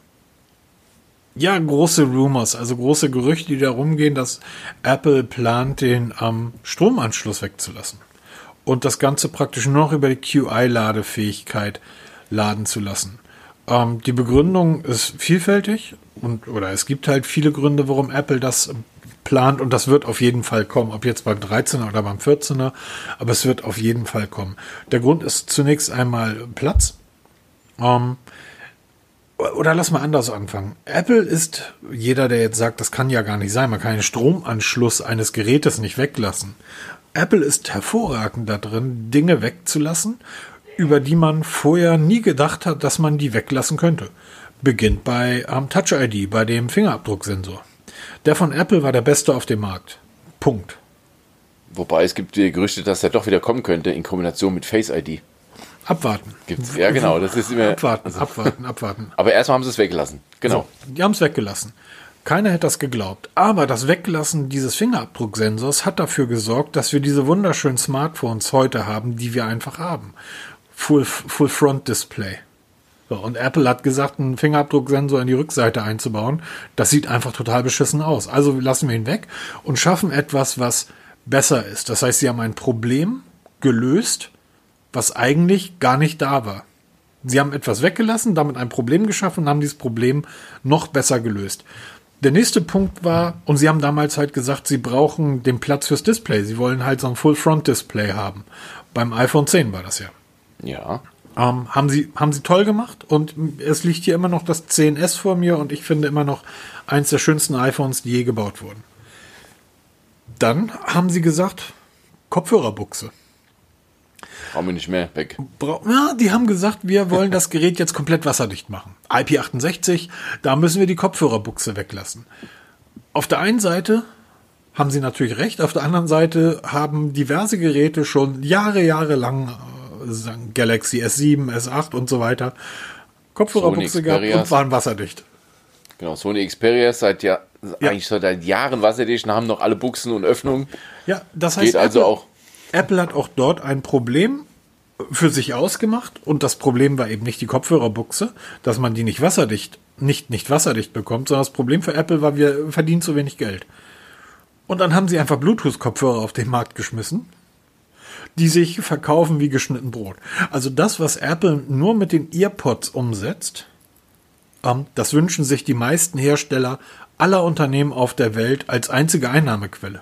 ja, große Rumors, also große Gerüchte, die darum gehen, dass Apple plant, den ähm, Stromanschluss wegzulassen. Und das Ganze praktisch nur noch über die QI-Ladefähigkeit laden zu lassen. Ähm, die Begründung ist vielfältig und oder es gibt halt viele Gründe, warum Apple das plant und das wird auf jeden Fall kommen, ob jetzt beim 13er oder beim 14er, aber es wird auf jeden Fall kommen. Der Grund ist zunächst einmal Platz. Ähm, oder lass mal anders anfangen. Apple ist, jeder, der jetzt sagt, das kann ja gar nicht sein, man kann den Stromanschluss eines Gerätes nicht weglassen. Apple ist hervorragend da drin, Dinge wegzulassen, über die man vorher nie gedacht hat, dass man die weglassen könnte. Beginnt bei ähm, Touch ID, bei dem Fingerabdrucksensor. Der von Apple war der beste auf dem Markt. Punkt. Wobei es gibt Gerüchte, dass er doch wieder kommen könnte in Kombination mit Face ID. Abwarten. Gibt's, ja, genau. Das ist immer. Abwarten, also, abwarten, abwarten. Aber erstmal haben sie es weggelassen. Genau. So, die haben es weggelassen. Keiner hätte das geglaubt. Aber das Weglassen dieses Fingerabdrucksensors hat dafür gesorgt, dass wir diese wunderschönen Smartphones heute haben, die wir einfach haben. Full, Full Front Display. So, und Apple hat gesagt, einen Fingerabdrucksensor in die Rückseite einzubauen. Das sieht einfach total beschissen aus. Also lassen wir ihn weg und schaffen etwas, was besser ist. Das heißt, sie haben ein Problem gelöst, was eigentlich gar nicht da war. Sie haben etwas weggelassen, damit ein Problem geschaffen und haben dieses Problem noch besser gelöst. Der nächste Punkt war, und sie haben damals halt gesagt, sie brauchen den Platz fürs Display. Sie wollen halt so ein Full-Front-Display haben. Beim iPhone 10 war das ja. Ja. Ähm, haben, sie, haben sie toll gemacht und es liegt hier immer noch das 10S vor mir und ich finde immer noch eins der schönsten iPhones, die je gebaut wurden. Dann haben sie gesagt, Kopfhörerbuchse. Brauchen wir nicht mehr weg. Ja, die haben gesagt, wir wollen das Gerät jetzt komplett wasserdicht machen. IP68, da müssen wir die Kopfhörerbuchse weglassen. Auf der einen Seite haben sie natürlich recht, auf der anderen Seite haben diverse Geräte schon Jahre, Jahre lang, äh, Galaxy S7, S8 und so weiter, Kopfhörerbuchse gehabt und waren wasserdicht. Genau, Sony Xperia seit ja, ja. eigentlich seit Jahren wasserdicht und haben noch alle Buchsen und Öffnungen. Ja, das heißt, Geht also Apple, auch Apple hat auch dort ein Problem für sich ausgemacht und das Problem war eben nicht die Kopfhörerbuchse, dass man die nicht wasserdicht, nicht, nicht wasserdicht bekommt, sondern das Problem für Apple war, wir verdienen zu wenig Geld. Und dann haben sie einfach Bluetooth-Kopfhörer auf den Markt geschmissen, die sich verkaufen wie geschnitten Brot. Also das, was Apple nur mit den EarPods umsetzt, ähm, das wünschen sich die meisten Hersteller aller Unternehmen auf der Welt als einzige Einnahmequelle.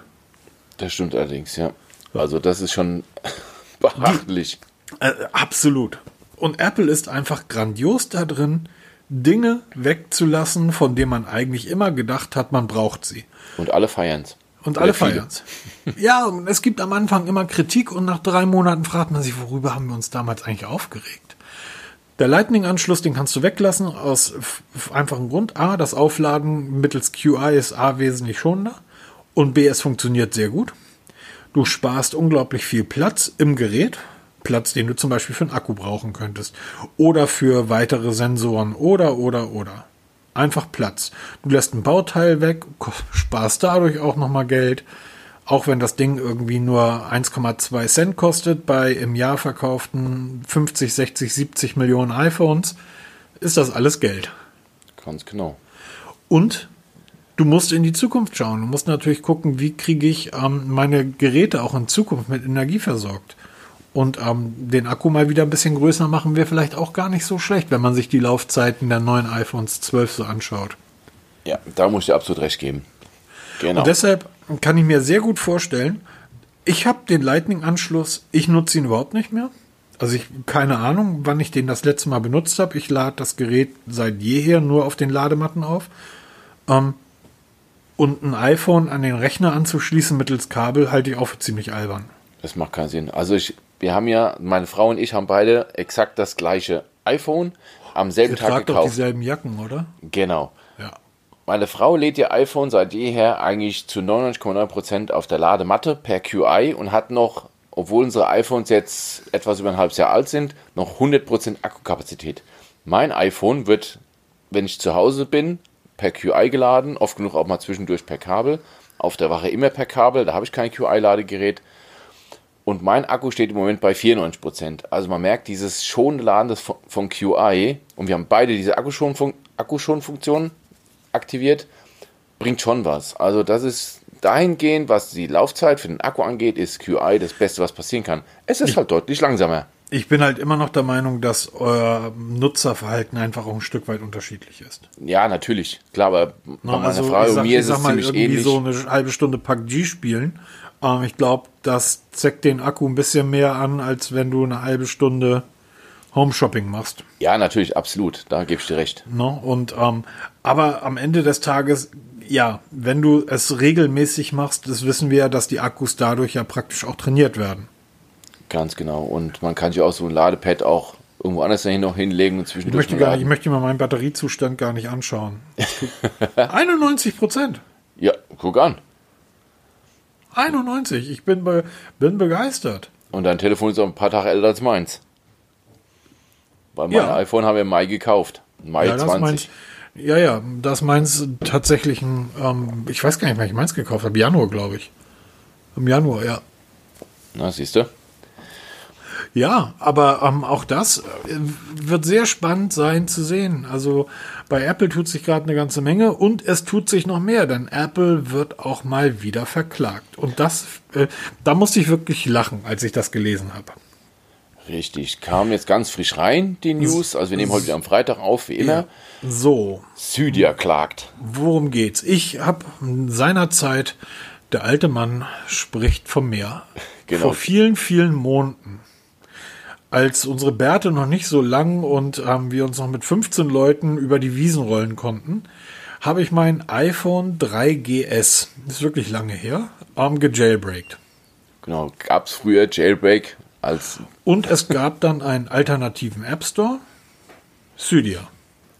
Das stimmt allerdings, ja. Also das ist schon beachtlich. Äh, absolut. Und Apple ist einfach grandios da drin, Dinge wegzulassen, von denen man eigentlich immer gedacht hat, man braucht sie. Und alle feiern's. Und alle feiern's. ja, es gibt am Anfang immer Kritik und nach drei Monaten fragt man sich, worüber haben wir uns damals eigentlich aufgeregt? Der Lightning-Anschluss, den kannst du weglassen aus einfachem Grund. A, das Aufladen mittels QI ist A wesentlich schonender und B, es funktioniert sehr gut. Du sparst unglaublich viel Platz im Gerät. Platz, den du zum Beispiel für einen Akku brauchen könntest. Oder für weitere Sensoren. Oder, oder, oder. Einfach Platz. Du lässt ein Bauteil weg, sparst dadurch auch nochmal Geld. Auch wenn das Ding irgendwie nur 1,2 Cent kostet, bei im Jahr verkauften 50, 60, 70 Millionen iPhones, ist das alles Geld. Ganz genau. Und du musst in die Zukunft schauen. Du musst natürlich gucken, wie kriege ich ähm, meine Geräte auch in Zukunft mit Energie versorgt. Und ähm, den Akku mal wieder ein bisschen größer machen wäre vielleicht auch gar nicht so schlecht, wenn man sich die Laufzeiten der neuen iPhones 12 so anschaut. Ja, da muss ich dir absolut recht geben. Genau. Und deshalb kann ich mir sehr gut vorstellen, ich habe den Lightning-Anschluss, ich nutze ihn überhaupt nicht mehr. Also ich keine Ahnung, wann ich den das letzte Mal benutzt habe. Ich lade das Gerät seit jeher nur auf den Ladematten auf. Ähm, und ein iPhone an den Rechner anzuschließen mittels Kabel halte ich auch für ziemlich albern. Das macht keinen Sinn. Also ich, wir haben ja, meine Frau und ich haben beide exakt das gleiche iPhone am selben Ihr Tag tragt gekauft. doch dieselben Jacken, oder? Genau. Ja. Meine Frau lädt ihr iPhone seit jeher eigentlich zu 99,9% auf der Ladematte per QI und hat noch, obwohl unsere iPhones jetzt etwas über ein halbes Jahr alt sind, noch 100% Akkukapazität. Mein iPhone wird, wenn ich zu Hause bin, per QI geladen, oft genug auch mal zwischendurch per Kabel. Auf der Wache immer per Kabel, da habe ich kein QI-Ladegerät. Und mein Akku steht im Moment bei 94%. Also man merkt dieses schonende Laden von, von QI, und wir haben beide diese Akkuschonfunktion Akkuschon aktiviert, bringt schon was. Also das ist dahingehend, was die Laufzeit für den Akku angeht, ist QI das Beste, was passieren kann. Es ist halt deutlich langsamer. Ich bin halt immer noch der Meinung, dass euer Nutzerverhalten einfach auch ein Stück weit unterschiedlich ist. Ja, natürlich. Klar, aber meiner also, und sag, mir ist es mal, ziemlich irgendwie ähnlich. so eine halbe Stunde PUBG spielen. Ähm, ich glaube, das zeckt den Akku ein bisschen mehr an, als wenn du eine halbe Stunde Home Shopping machst. Ja, natürlich, absolut. Da gebe ich dir recht. Ne? Und ähm, aber am Ende des Tages, ja, wenn du es regelmäßig machst, das wissen wir ja, dass die Akkus dadurch ja praktisch auch trainiert werden. Ganz genau. Und man kann sich auch so ein Ladepad auch irgendwo anders dahin noch hinlegen und Ich zwischendurch möchte, mal gar nicht, ich möchte mir meinen Batteriezustand gar nicht anschauen. 91 Prozent. Ja, guck an. 91. Ich bin, be bin begeistert. Und dein Telefon ist auch ein paar Tage älter als meins. Weil mein Ja. iPhone haben wir im Mai gekauft. Mai Ja, das, ist mein, 20. Ja, ja, das meins tatsächlich ein, ähm, ich weiß gar nicht, wann ich meins gekauft habe. Januar, glaube ich. Im Januar, ja. Na, siehst du? Ja, aber ähm, auch das äh, wird sehr spannend sein zu sehen. Also bei Apple tut sich gerade eine ganze Menge und es tut sich noch mehr, denn Apple wird auch mal wieder verklagt. Und das, äh, da musste ich wirklich lachen, als ich das gelesen habe. Richtig, kam jetzt ganz frisch rein, die News. Also wir nehmen heute am Freitag auf, wie immer. Ja. So. Cydia klagt. Worum geht's? Ich habe seinerzeit, der alte Mann spricht vom Meer. Genau. Vor vielen, vielen Monaten als unsere Bärte noch nicht so lang und ähm, wir uns noch mit 15 Leuten über die Wiesen rollen konnten, habe ich mein iPhone 3GS, ist wirklich lange her, ähm, gejailbreakt. Genau, gab es früher Jailbreak als. Und es gab dann einen alternativen App Store, Cydia.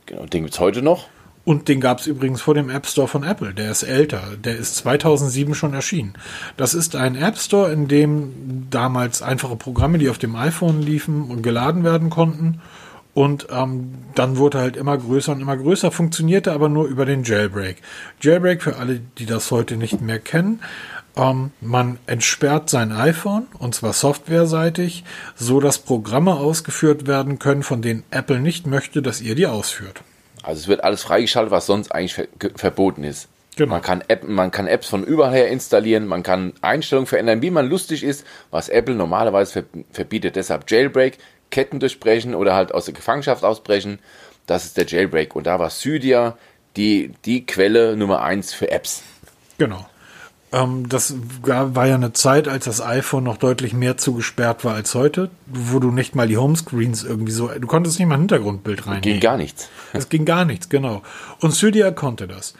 Genau, den gibt es heute noch. Und den gab es übrigens vor dem App Store von Apple. Der ist älter. Der ist 2007 schon erschienen. Das ist ein App Store, in dem damals einfache Programme, die auf dem iPhone liefen und geladen werden konnten. Und ähm, dann wurde halt immer größer und immer größer, funktionierte aber nur über den Jailbreak. Jailbreak, für alle, die das heute nicht mehr kennen, ähm, man entsperrt sein iPhone, und zwar softwareseitig, so dass Programme ausgeführt werden können, von denen Apple nicht möchte, dass ihr die ausführt. Also es wird alles freigeschaltet, was sonst eigentlich ver verboten ist. Genau. Man, kann App, man kann Apps von überall her installieren, man kann Einstellungen verändern, wie man lustig ist, was Apple normalerweise verbietet. Deshalb Jailbreak, Ketten durchbrechen oder halt aus der Gefangenschaft ausbrechen. Das ist der Jailbreak. Und da war Cydia die, die Quelle Nummer eins für Apps. Genau. Ähm, das war ja eine Zeit, als das iPhone noch deutlich mehr zugesperrt war als heute, wo du nicht mal die Homescreens irgendwie so, du konntest nicht mal ein Hintergrundbild rein. Ging gar nichts. Es ging gar nichts, genau. Und Cydia konnte das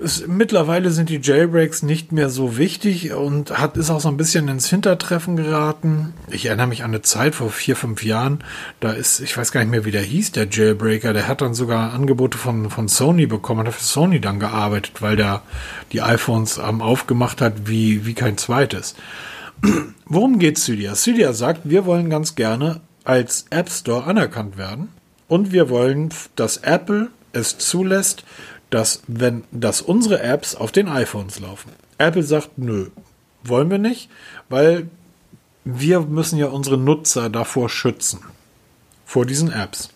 es, mittlerweile sind die Jailbreaks nicht mehr so wichtig und hat, ist auch so ein bisschen ins Hintertreffen geraten. Ich erinnere mich an eine Zeit vor vier, fünf Jahren, da ist, ich weiß gar nicht mehr, wie der hieß, der Jailbreaker, der hat dann sogar Angebote von, von Sony bekommen, hat für Sony dann gearbeitet, weil der die iPhones ähm, aufgemacht hat wie, wie kein zweites. Worum geht Cydia? Cydia sagt, wir wollen ganz gerne als App Store anerkannt werden und wir wollen, dass Apple es zulässt, dass wenn dass unsere Apps auf den iPhones laufen. Apple sagt, nö, wollen wir nicht, weil wir müssen ja unsere Nutzer davor schützen. Vor diesen Apps.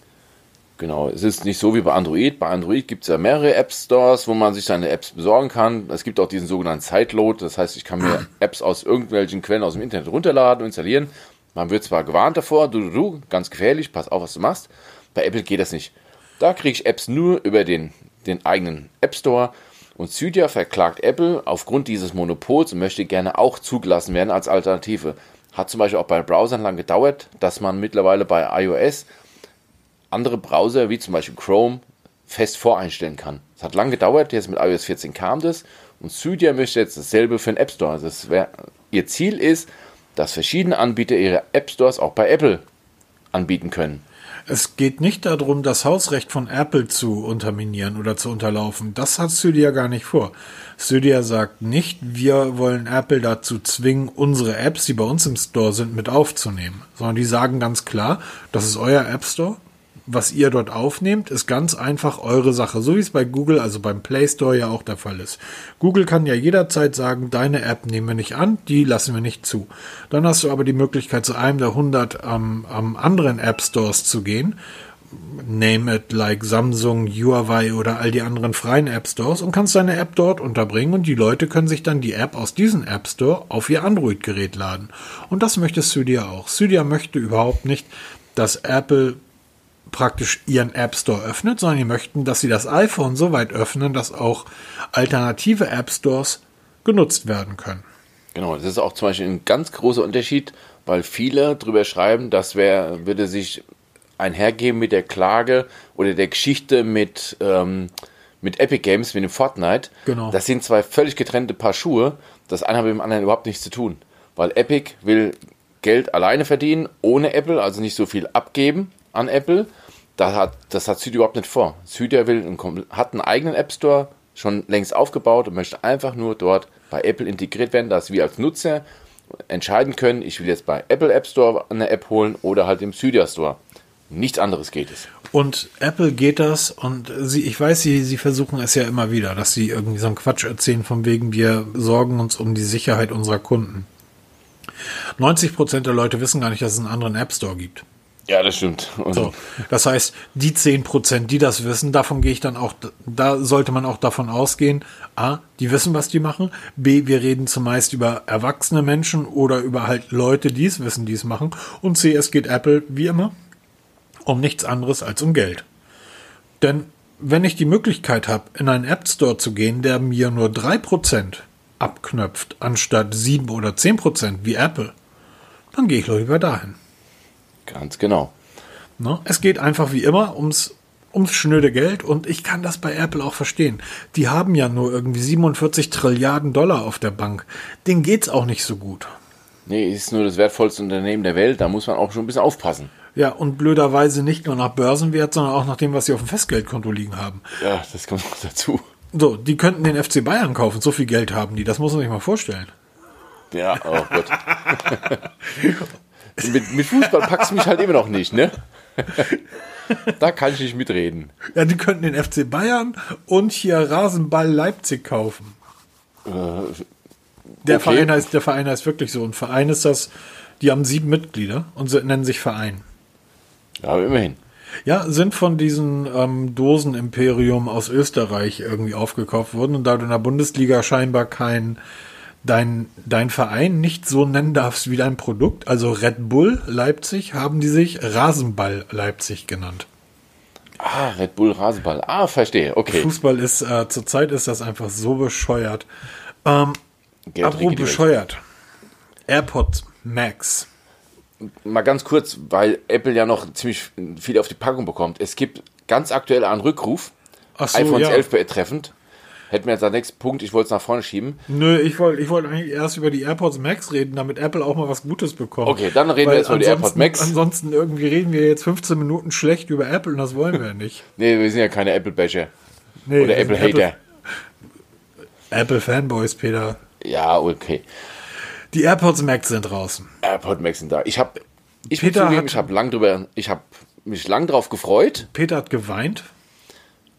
Genau, es ist nicht so wie bei Android. Bei Android gibt es ja mehrere App Stores, wo man sich seine Apps besorgen kann. Es gibt auch diesen sogenannten Sideload, das heißt, ich kann mir Apps aus irgendwelchen Quellen aus dem Internet runterladen und installieren. Man wird zwar gewarnt davor, du, du, du, ganz gefährlich, pass auf, was du machst. Bei Apple geht das nicht. Da kriege ich Apps nur über den den eigenen App Store. Und Cydia verklagt Apple aufgrund dieses Monopols und möchte gerne auch zugelassen werden als Alternative. Hat zum Beispiel auch bei Browsern lang gedauert, dass man mittlerweile bei iOS andere Browser wie zum Beispiel Chrome fest voreinstellen kann. Es hat lange gedauert, jetzt mit iOS 14 kam das und Cydia möchte jetzt dasselbe für den App Store. Das wär, ihr Ziel ist, dass verschiedene Anbieter ihre App Stores auch bei Apple anbieten können. Es geht nicht darum, das Hausrecht von Apple zu unterminieren oder zu unterlaufen. Das hat Cydia gar nicht vor. Cydia sagt nicht, wir wollen Apple dazu zwingen, unsere Apps, die bei uns im Store sind, mit aufzunehmen, sondern die sagen ganz klar, das ist euer App Store was ihr dort aufnehmt, ist ganz einfach eure Sache. So wie es bei Google, also beim Play Store ja auch der Fall ist. Google kann ja jederzeit sagen, deine App nehmen wir nicht an, die lassen wir nicht zu. Dann hast du aber die Möglichkeit, zu einem der 100 ähm, ähm, anderen App Stores zu gehen. Name it like Samsung, Huawei oder all die anderen freien App Stores und kannst deine App dort unterbringen und die Leute können sich dann die App aus diesem App Store auf ihr Android-Gerät laden. Und das möchte Cydia auch. Cydia möchte überhaupt nicht, dass Apple praktisch ihren App Store öffnet, sondern die möchten, dass sie das iPhone so weit öffnen, dass auch alternative App Stores genutzt werden können. Genau, das ist auch zum Beispiel ein ganz großer Unterschied, weil viele darüber schreiben, das wär, würde sich einhergeben mit der Klage oder der Geschichte mit, ähm, mit Epic Games, mit dem Fortnite. Genau. Das sind zwei völlig getrennte Paar Schuhe. Das eine hat mit dem anderen überhaupt nichts zu tun. Weil Epic will Geld alleine verdienen, ohne Apple, also nicht so viel abgeben an Apple. Das hat, das hat Cydia überhaupt nicht vor. Cydia will einen, hat einen eigenen App Store schon längst aufgebaut und möchte einfach nur dort bei Apple integriert werden, dass wir als Nutzer entscheiden können, ich will jetzt bei Apple App Store eine App holen oder halt im Cydia Store. Nichts anderes geht es. Und Apple geht das und sie, ich weiß, sie, sie versuchen es ja immer wieder, dass sie irgendwie so einen Quatsch erzählen, von wegen wir sorgen uns um die Sicherheit unserer Kunden. 90 Prozent der Leute wissen gar nicht, dass es einen anderen App Store gibt. Ja, das stimmt. Und So, das heißt, die 10 Prozent, die das wissen, davon gehe ich dann auch, da sollte man auch davon ausgehen, A, die wissen, was die machen, B, wir reden zumeist über erwachsene Menschen oder über halt Leute, die es wissen, die es machen, und C, es geht Apple, wie immer, um nichts anderes als um Geld. Denn wenn ich die Möglichkeit habe, in einen App Store zu gehen, der mir nur 3% abknöpft, anstatt 7 oder 10% wie Apple, dann gehe ich lieber dahin. Ganz genau. Ne? Es geht einfach wie immer ums, ums schnöde Geld und ich kann das bei Apple auch verstehen. Die haben ja nur irgendwie 47 Trilliarden Dollar auf der Bank. Denen geht's auch nicht so gut. Nee, ist nur das wertvollste Unternehmen der Welt, da muss man auch schon ein bisschen aufpassen. Ja, und blöderweise nicht nur nach Börsenwert, sondern auch nach dem, was sie auf dem Festgeldkonto liegen haben. Ja, das kommt noch dazu. So, die könnten den FC Bayern kaufen, so viel Geld haben die, das muss man sich mal vorstellen. Ja, oh Gott. mit, mit Fußball packst du mich halt immer noch nicht, ne? da kann ich nicht mitreden. Ja, die könnten den FC Bayern und hier Rasenball Leipzig kaufen. Der, okay. Verein heißt, der Verein heißt wirklich so. Ein Verein ist das, die haben sieben Mitglieder und sie nennen sich Verein. Ja, aber immerhin. Ja, sind von diesem ähm, Dosenimperium aus Österreich irgendwie aufgekauft worden und da du in der Bundesliga scheinbar kein dein, dein Verein nicht so nennen darfst wie dein Produkt, also Red Bull Leipzig, haben die sich Rasenball Leipzig genannt. Ah, Red Bull Rasenball. Ah, verstehe. Okay. Fußball ist, äh, zurzeit ist das einfach so bescheuert. Ähm, apropos bescheuert. AirPods Max. Mal ganz kurz, weil Apple ja noch ziemlich viel auf die Packung bekommt. Es gibt ganz aktuell einen Rückruf. So, iPhones ja. 11 betreffend. Hätten wir jetzt als nächsten Punkt, ich wollte es nach vorne schieben. Nö, ich wollte ich wollte eigentlich erst über die AirPods Max reden, damit Apple auch mal was Gutes bekommt. Okay, dann reden wir Weil jetzt über die AirPods Max. Ansonsten irgendwie reden wir jetzt 15 Minuten schlecht über Apple und das wollen wir ja nicht. Nee, wir sind ja keine Apple-Becher. Nee, Oder wir Apple-Hater. Apple Fanboys, Peter. Ja, okay. Die AirPods Max sind draußen. AirPod Max sind da. Ich habe ich Peter muss zugeben, hat- ich habe lang drüber, ich habe mich lang drauf gefreut. Peter hat geweint.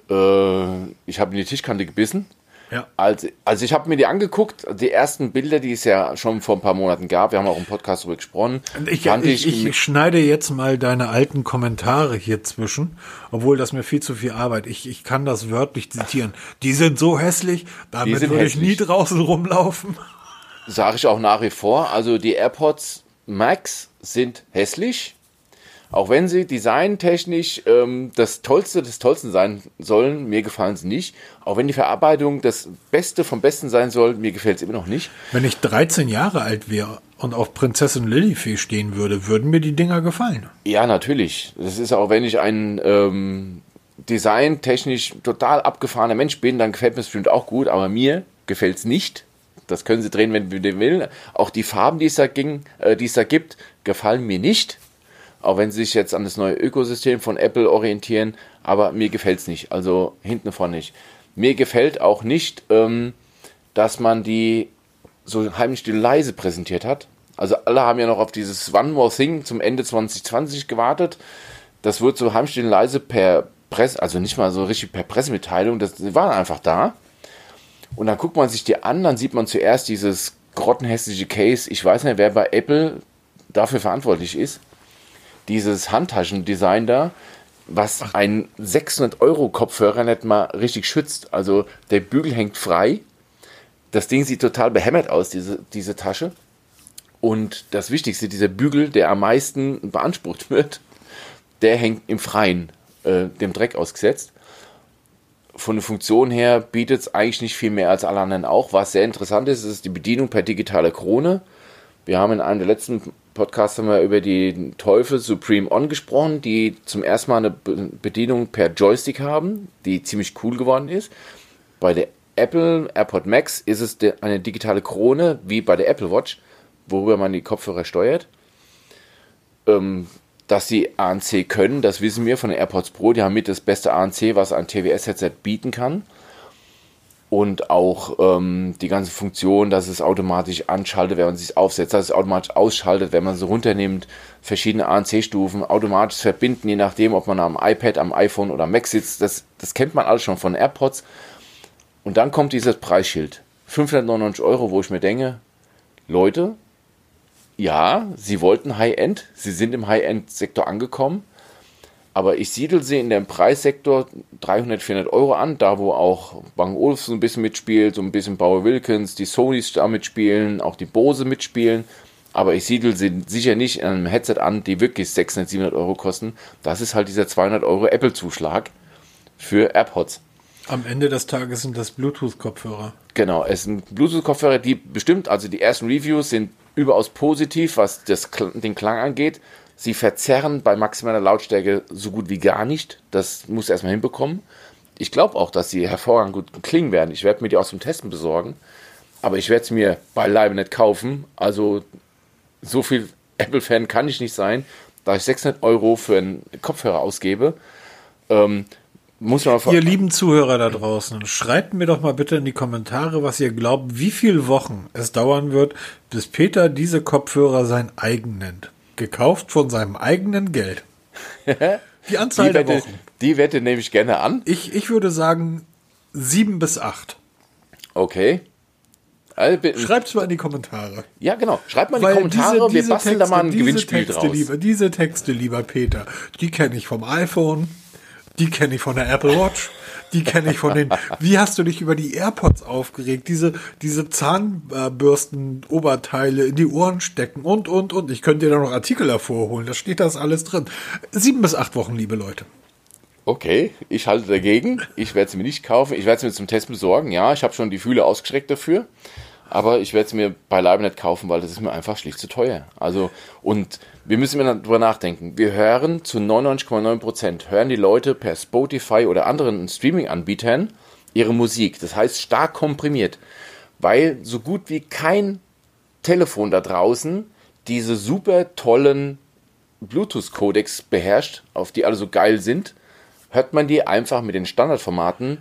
Äh, ich habe in die Tischkante gebissen. Ja. Also, also ich habe mir die angeguckt, die ersten Bilder, die es ja schon vor ein paar Monaten gab, wir haben auch im Podcast darüber gesprochen, Ich, fand ich, ich, schneide jetzt mal deine alten Kommentare hier zwischen, obwohl das mir viel zu viel Arbeit. Ich, ich kann das wörtlich zitieren. Die sind so hässlich, damit würde ich nie draußen rumlaufen. sage ich auch nach wie vor, also die AirPods Max sind hässlich, auch wenn sie designtechnisch ähm, das Tollste des Tollsten sein sollen, mir gefallen sie nicht. Auch wenn die Verarbeitung das Beste vom Besten sein soll, mir gefällt es immer noch nicht. Wenn ich 13 Jahre alt wäre und auf Prinzessin Lilifee stehen würde, würden mir die Dinger gefallen. Ja, natürlich. Das ist auch, wenn ich ein ähm, designtechnisch total abgefahrener Mensch bin, dann gefällt mir es bestimmt auch gut, aber mir gefällt es nicht. Das können sie drehen, wenn sie will. Auch die Farben, die es da, ging, äh, die es da gibt, gefallen mir nicht. Auch wenn sie sich jetzt an das neue Ökosystem von Apple orientieren, aber mir gefällt es nicht. Also hinten vorne nicht. Mir gefällt auch nicht, ähm, dass man die so heimlich leise präsentiert hat. Also alle haben ja noch auf dieses One More Thing zum Ende 2020 gewartet. Das wird so heimlich leise per Presse, also nicht mal so richtig per Pressemitteilung, das die waren einfach da. Und dann guckt man sich die an, dann sieht man zuerst dieses grottenhässliche Case. Ich weiß nicht, wer bei Apple dafür verantwortlich ist. Dieses Handtaschendesign da, was einen 600-Euro-Kopfhörer nicht mal richtig schützt. Also der Bügel hängt frei. Das Ding sieht total behämmert aus, diese, diese Tasche. Und das Wichtigste, dieser Bügel, der am meisten beansprucht wird, der hängt im Freien, äh, dem Dreck ausgesetzt. Von der Funktion her bietet es eigentlich nicht viel mehr als alle anderen auch. Was sehr interessant ist, ist die Bedienung per digitaler Krone. Wir haben in einem der letzten Podcasts haben wir über die Teufel Supreme On gesprochen, die zum ersten Mal eine Be- Bedienung per Joystick haben, die ziemlich cool geworden ist. Bei der Apple AirPod Max ist es eine digitale Krone wie bei der Apple Watch, worüber man die Kopfhörer steuert. Ähm, dass sie ANC können, das wissen wir von den AirPods Pro. Die haben mit das beste ANC, was ein TWS-Headset bieten kann. Und auch ähm, die ganze Funktion, dass es automatisch anschaltet, wenn man es aufsetzt, dass es automatisch ausschaltet, wenn man es runternimmt, verschiedene ANC-Stufen, automatisch verbinden, je nachdem, ob man am iPad, am iPhone oder Mac sitzt. Das, das kennt man alles schon von AirPods. Und dann kommt dieses Preisschild. 599 Euro, wo ich mir denke, Leute, ja, sie wollten High-End, sie sind im High-End-Sektor angekommen, aber ich siedel sie in dem Preissektor 300, 400 Euro an, da wo auch Bang Olufsen ein bisschen mitspielt, so ein bisschen Bauer Wilkins, die Sonys da mitspielen, auch die Bose mitspielen. Aber ich siedel sie sicher nicht in einem Headset an, die wirklich 600, 700 Euro kosten. Das ist halt dieser 200 Euro Apple-Zuschlag für AirPods. Am Ende des Tages sind das Bluetooth-Kopfhörer. Genau, es sind Bluetooth-Kopfhörer, die bestimmt, also die ersten Reviews sind überaus positiv, was das, den Klang angeht. Sie verzerren bei maximaler Lautstärke so gut wie gar nicht. Das muss erstmal hinbekommen. Ich glaube auch, dass sie hervorragend gut klingen werden. Ich werde mir die aus dem Testen besorgen. Aber ich werde es mir beileibe nicht kaufen. Also so viel Apple-Fan kann ich nicht sein, da ich 600 Euro für einen Kopfhörer ausgebe. Ähm, muss man ihr lieben Zuhörer da draußen, schreibt mir doch mal bitte in die Kommentare, was ihr glaubt, wie viele Wochen es dauern wird, bis Peter diese Kopfhörer sein eigen nennt. Gekauft von seinem eigenen Geld. Die Anzahl die Wette, der Wochen. Die Wette nehme ich gerne an. Ich, ich würde sagen sieben bis acht. Okay. Also, Schreibt mal in die Kommentare. Ja, genau. Schreibt mal in die Kommentare. Diese, diese wir basteln Texte, da mal ein Gewinnspiel Texte, draus. Lieber, diese Texte, lieber Peter, die kenne ich vom iPhone, die kenne ich von der Apple Watch. Die kenne ich von den. Wie hast du dich über die AirPods aufgeregt? Diese, diese Zahnbürsten-Oberteile in die Ohren stecken und, und, und. Ich könnte dir da noch Artikel hervorholen. Da steht das alles drin. Sieben bis acht Wochen, liebe Leute. Okay, ich halte dagegen. Ich werde sie mir nicht kaufen. Ich werde sie mir zum Test besorgen. Ja, ich habe schon die Fühle ausgestreckt dafür. Aber ich werde es mir beileibe nicht kaufen, weil das ist mir einfach schlicht zu teuer. Also, und wir müssen mir darüber nachdenken. Wir hören zu 99,9 Prozent, hören die Leute per Spotify oder anderen Streaming-Anbietern ihre Musik. Das heißt stark komprimiert, weil so gut wie kein Telefon da draußen diese super tollen Bluetooth-Codecs beherrscht, auf die alle so geil sind, hört man die einfach mit den Standardformaten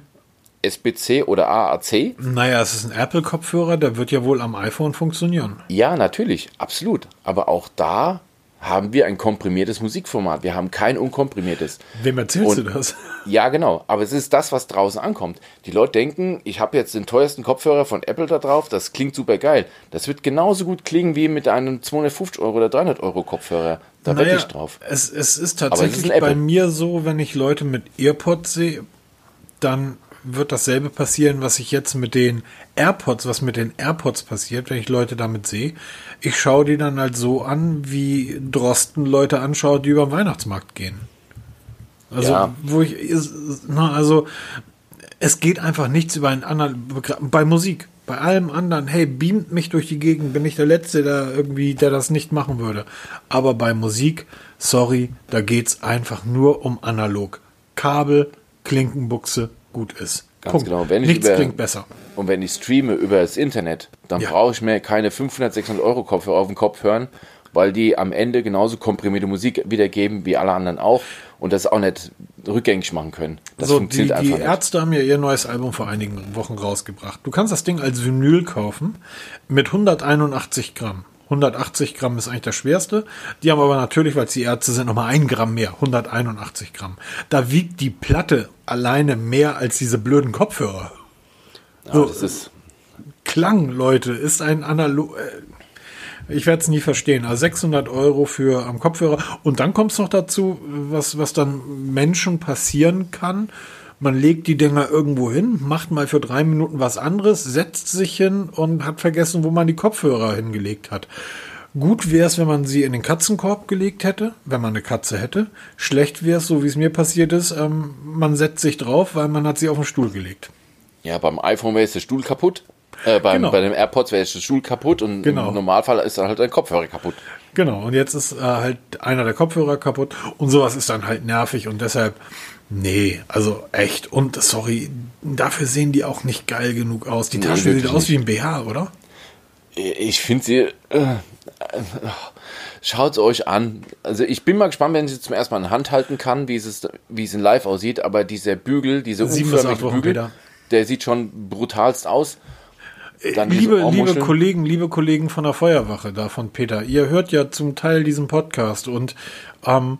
SBC oder AAC. Naja, es ist ein Apple-Kopfhörer, der wird ja wohl am iPhone funktionieren. Ja, natürlich, absolut. Aber auch da haben wir ein komprimiertes Musikformat. Wir haben kein unkomprimiertes. Wem erzählst Und, du das? Ja, genau. Aber es ist das, was draußen ankommt. Die Leute denken, ich habe jetzt den teuersten Kopfhörer von Apple da drauf, das klingt super geil. Das wird genauso gut klingen wie mit einem 250 Euro oder 300 Euro Kopfhörer. Da naja, wette ich drauf. Es, es ist tatsächlich es ist bei mir so, wenn ich Leute mit Earpods sehe, dann wird dasselbe passieren, was ich jetzt mit den AirPods, was mit den AirPods passiert, wenn ich Leute damit sehe. Ich schaue die dann halt so an, wie Drosten Leute anschaut, die über den Weihnachtsmarkt gehen. Also, ja. wo ich, na, also, es geht einfach nichts über einen anderen, bei Musik, bei allem anderen, hey, beamt mich durch die Gegend, bin ich der Letzte, der irgendwie, der das nicht machen würde. Aber bei Musik, sorry, da geht's einfach nur um analog. Kabel, Klinkenbuchse, gut ist. Ganz Punkt. genau. Wenn Nichts über, klingt besser. Und wenn ich streame über das Internet, dann ja. brauche ich mir keine 500, 600 Euro Kopfhörer auf den Kopf hören, weil die am Ende genauso komprimierte Musik wiedergeben wie alle anderen auch und das auch nicht rückgängig machen können. Das so, funktioniert die, einfach die nicht. Die Ärzte haben ja ihr neues Album vor einigen Wochen rausgebracht. Du kannst das Ding als Vinyl kaufen mit 181 Gramm. 180 Gramm ist eigentlich das schwerste. Die haben aber natürlich, weil es die Ärzte sind, nochmal ein Gramm mehr. 181 Gramm. Da wiegt die Platte alleine mehr als diese blöden Kopfhörer. So, das ist Klang, Leute, ist ein analog. Äh, ich werde es nie verstehen. Also 600 Euro für am Kopfhörer. Und dann kommt es noch dazu, was, was dann Menschen passieren kann man legt die Dinger irgendwo hin, macht mal für drei Minuten was anderes, setzt sich hin und hat vergessen, wo man die Kopfhörer hingelegt hat. Gut wäre es, wenn man sie in den Katzenkorb gelegt hätte, wenn man eine Katze hätte. Schlecht wäre es, so wie es mir passiert ist, ähm, man setzt sich drauf, weil man hat sie auf den Stuhl gelegt. Ja, beim iPhone wäre jetzt der Stuhl kaputt. Äh, beim, genau. Bei dem AirPods wäre jetzt der Stuhl kaputt und genau. im Normalfall ist dann halt dein Kopfhörer kaputt. Genau, und jetzt ist äh, halt einer der Kopfhörer kaputt und sowas ist dann halt nervig und deshalb Nee, also echt. Und sorry, dafür sehen die auch nicht geil genug aus. Die Tasche nee, sieht aus wie ein BH, oder? Ich finde sie. Äh, Schaut es euch an. Also ich bin mal gespannt, wenn ich sie zum ersten Mal in Hand halten kann, wie es, wie es in live aussieht. Aber dieser Bügel, diese umförmige Bügel, der sieht schon brutalst aus. Dann liebe, liebe Kollegen, liebe Kollegen von der Feuerwache da von Peter, ihr hört ja zum Teil diesen Podcast und ähm,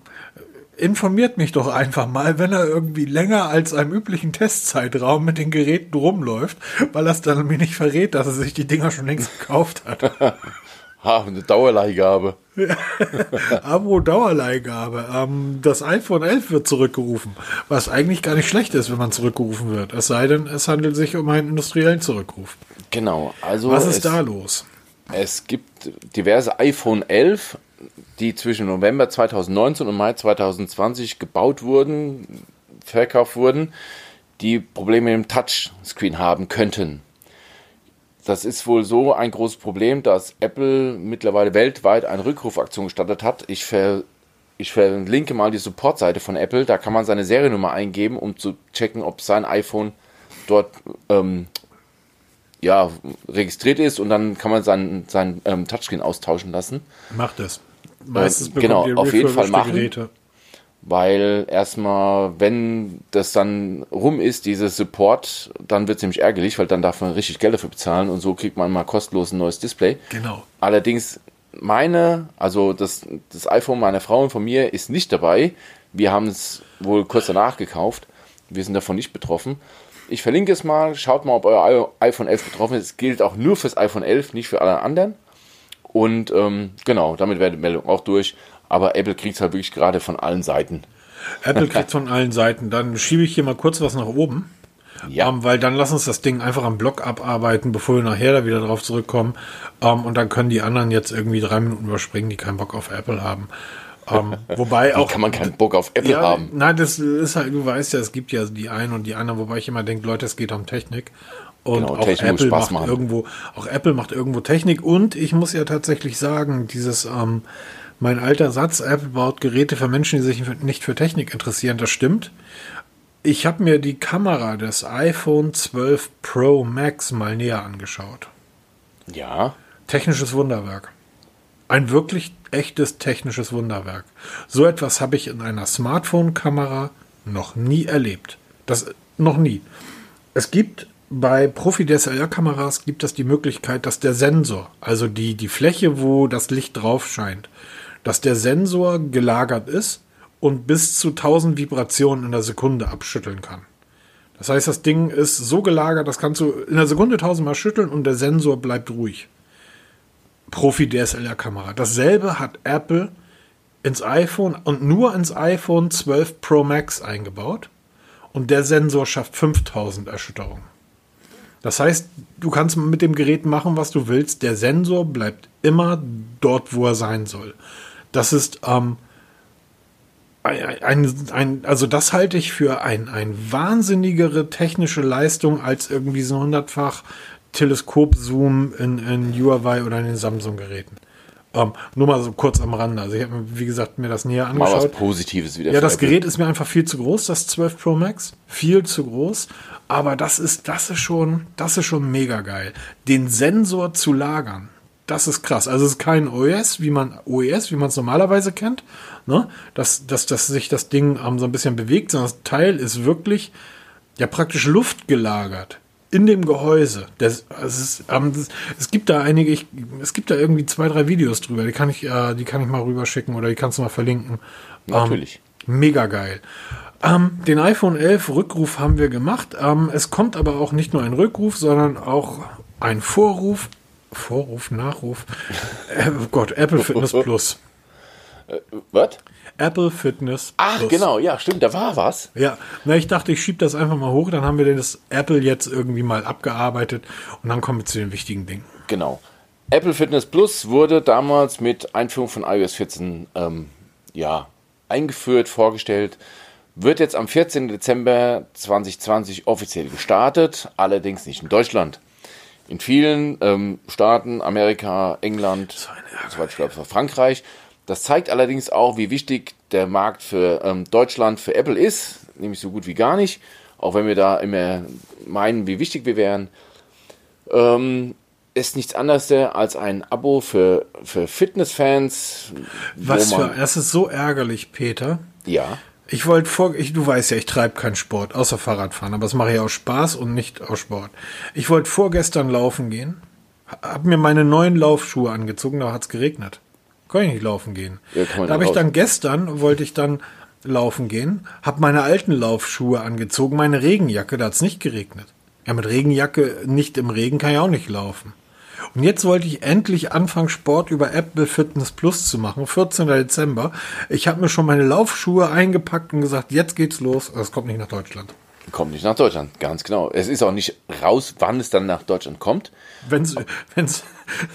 informiert mich doch einfach mal, wenn er irgendwie länger als einem üblichen Testzeitraum mit den Geräten rumläuft, weil das dann mir nicht verrät, dass er sich die Dinger schon längst gekauft hat. ha, eine Dauerleihgabe. Abo Dauerleihgabe. Ähm, das iPhone 11 wird zurückgerufen, was eigentlich gar nicht schlecht ist, wenn man zurückgerufen wird. Es sei denn, es handelt sich um einen industriellen Zurückruf. Genau. Also was ist da los? Es gibt diverse iPhone 11 die zwischen November 2019 und Mai 2020 gebaut wurden, verkauft wurden, die Probleme mit dem Touchscreen haben könnten. Das ist wohl so ein großes Problem, dass Apple mittlerweile weltweit eine Rückrufaktion gestartet hat. Ich, ver, ich verlinke mal die Supportseite von Apple. Da kann man seine Seriennummer eingeben, um zu checken, ob sein iPhone dort ähm, ja, registriert ist und dann kann man sein, sein ähm, Touchscreen austauschen lassen. Macht es. Meistens äh, genau, auf jeden Fall machen. Geräte. Weil erstmal, wenn das dann rum ist, dieses Support, dann wird es nämlich ärgerlich, weil dann darf man richtig Geld dafür bezahlen und so kriegt man mal kostenlos ein neues Display. Genau. Allerdings, meine, also das, das iPhone meiner Frau und von mir ist nicht dabei. Wir haben es wohl kurz danach gekauft. Wir sind davon nicht betroffen. Ich verlinke es mal. Schaut mal, ob euer iPhone 11 betroffen ist. Es gilt auch nur fürs iPhone 11, nicht für alle anderen. Und ähm, genau, damit wäre die Meldung auch durch. Aber Apple kriegt es halt wirklich gerade von allen Seiten. Apple kriegt von allen Seiten. Dann schiebe ich hier mal kurz was nach oben. Ja. Ähm, weil dann lass uns das Ding einfach am Block abarbeiten, bevor wir nachher da wieder drauf zurückkommen. Ähm, und dann können die anderen jetzt irgendwie drei Minuten überspringen, die keinen Bock auf Apple haben. Ähm, wobei auch. kann man keinen Bock auf Apple ja, haben? Nein, das ist halt, du weißt ja, es gibt ja die einen und die anderen, wobei ich immer denke, Leute, es geht um Technik. Und genau, auch Apple macht machen. irgendwo, auch Apple macht irgendwo Technik. Und ich muss ja tatsächlich sagen, dieses, ähm, mein alter Satz, Apple baut Geräte für Menschen, die sich nicht für Technik interessieren, das stimmt. Ich habe mir die Kamera des iPhone 12 Pro Max mal näher angeschaut. Ja. Technisches Wunderwerk. Ein wirklich echtes technisches Wunderwerk. So etwas habe ich in einer Smartphone-Kamera noch nie erlebt. Das noch nie. Es gibt bei Profi-DSLR-Kameras gibt es die Möglichkeit, dass der Sensor, also die, die Fläche, wo das Licht drauf scheint, dass der Sensor gelagert ist und bis zu 1000 Vibrationen in der Sekunde abschütteln kann. Das heißt, das Ding ist so gelagert, das kannst du in der Sekunde 1000 Mal schütteln und der Sensor bleibt ruhig. Profi-DSLR-Kamera. Dasselbe hat Apple ins iPhone und nur ins iPhone 12 Pro Max eingebaut und der Sensor schafft 5000 Erschütterungen. Das heißt, du kannst mit dem Gerät machen, was du willst. Der Sensor bleibt immer dort, wo er sein soll. Das ist ähm, ein, ein, also das halte ich für ein, ein wahnsinnigere technische Leistung als irgendwie so hundertfach Teleskop-Zoom in, in Huawei oder in den Samsung-Geräten. Um, nur mal so kurz am Rande. Also ich habe, wie gesagt, mir das näher angeschaut. Mal was Positives wieder. Ja, das Gerät ist mir einfach viel zu groß, das 12 Pro Max. Viel zu groß. Aber das ist, das ist schon, das ist schon mega geil. Den Sensor zu lagern, das ist krass. Also es ist kein OES, wie man OES, wie man es normalerweise kennt, ne? Dass, dass, dass sich das Ding um, so ein bisschen bewegt, sondern das Teil ist wirklich ja praktisch Luft gelagert in dem Gehäuse. Das, es, ist, ähm, das, es gibt da einige, ich, es gibt da irgendwie zwei, drei Videos drüber. Die kann ich, äh, die kann ich mal rüberschicken oder die kannst du mal verlinken. Natürlich. Ähm, mega geil. Ähm, den iPhone 11 Rückruf haben wir gemacht. Ähm, es kommt aber auch nicht nur ein Rückruf, sondern auch ein Vorruf. Vorruf, Nachruf. äh, oh Gott, Apple Fitness Plus. Äh, was? Apple Fitness. Ach, Plus. genau, ja, stimmt, da war was. Ja, na, ich dachte, ich schiebe das einfach mal hoch, dann haben wir das Apple jetzt irgendwie mal abgearbeitet und dann kommen wir zu den wichtigen Dingen. Genau. Apple Fitness Plus wurde damals mit Einführung von iOS 14 ähm, ja, eingeführt, vorgestellt. Wird jetzt am 14. Dezember 2020 offiziell gestartet, allerdings nicht in Deutschland. In vielen ähm, Staaten, Amerika, England, so ich glaube Frankreich, das zeigt allerdings auch, wie wichtig der Markt für ähm, Deutschland, für Apple ist, nämlich so gut wie gar nicht, auch wenn wir da immer meinen, wie wichtig wir wären. Ähm, ist nichts anderes als ein Abo für, für Fitnessfans. Was für, es ist so ärgerlich, Peter. Ja. Ich wollte vor, ich, du weißt ja, ich treibe keinen Sport, außer Fahrradfahren, aber das mache ich aus Spaß und nicht aus Sport. Ich wollte vorgestern laufen gehen, hab mir meine neuen Laufschuhe angezogen, da hat's geregnet. Kann ich nicht laufen gehen. Ja, da habe ich dann gestern, wollte ich dann laufen gehen, hab meine alten Laufschuhe angezogen, meine Regenjacke, da hat's nicht geregnet. Ja, mit Regenjacke nicht im Regen kann ich auch nicht laufen. Und jetzt wollte ich endlich anfangen, Sport über Apple Fitness Plus zu machen, 14. Dezember. Ich habe mir schon meine Laufschuhe eingepackt und gesagt, jetzt geht's los. Das kommt nicht nach Deutschland. Kommt nicht nach Deutschland, ganz genau. Es ist auch nicht raus, wann es dann nach Deutschland kommt. Überhaupt mal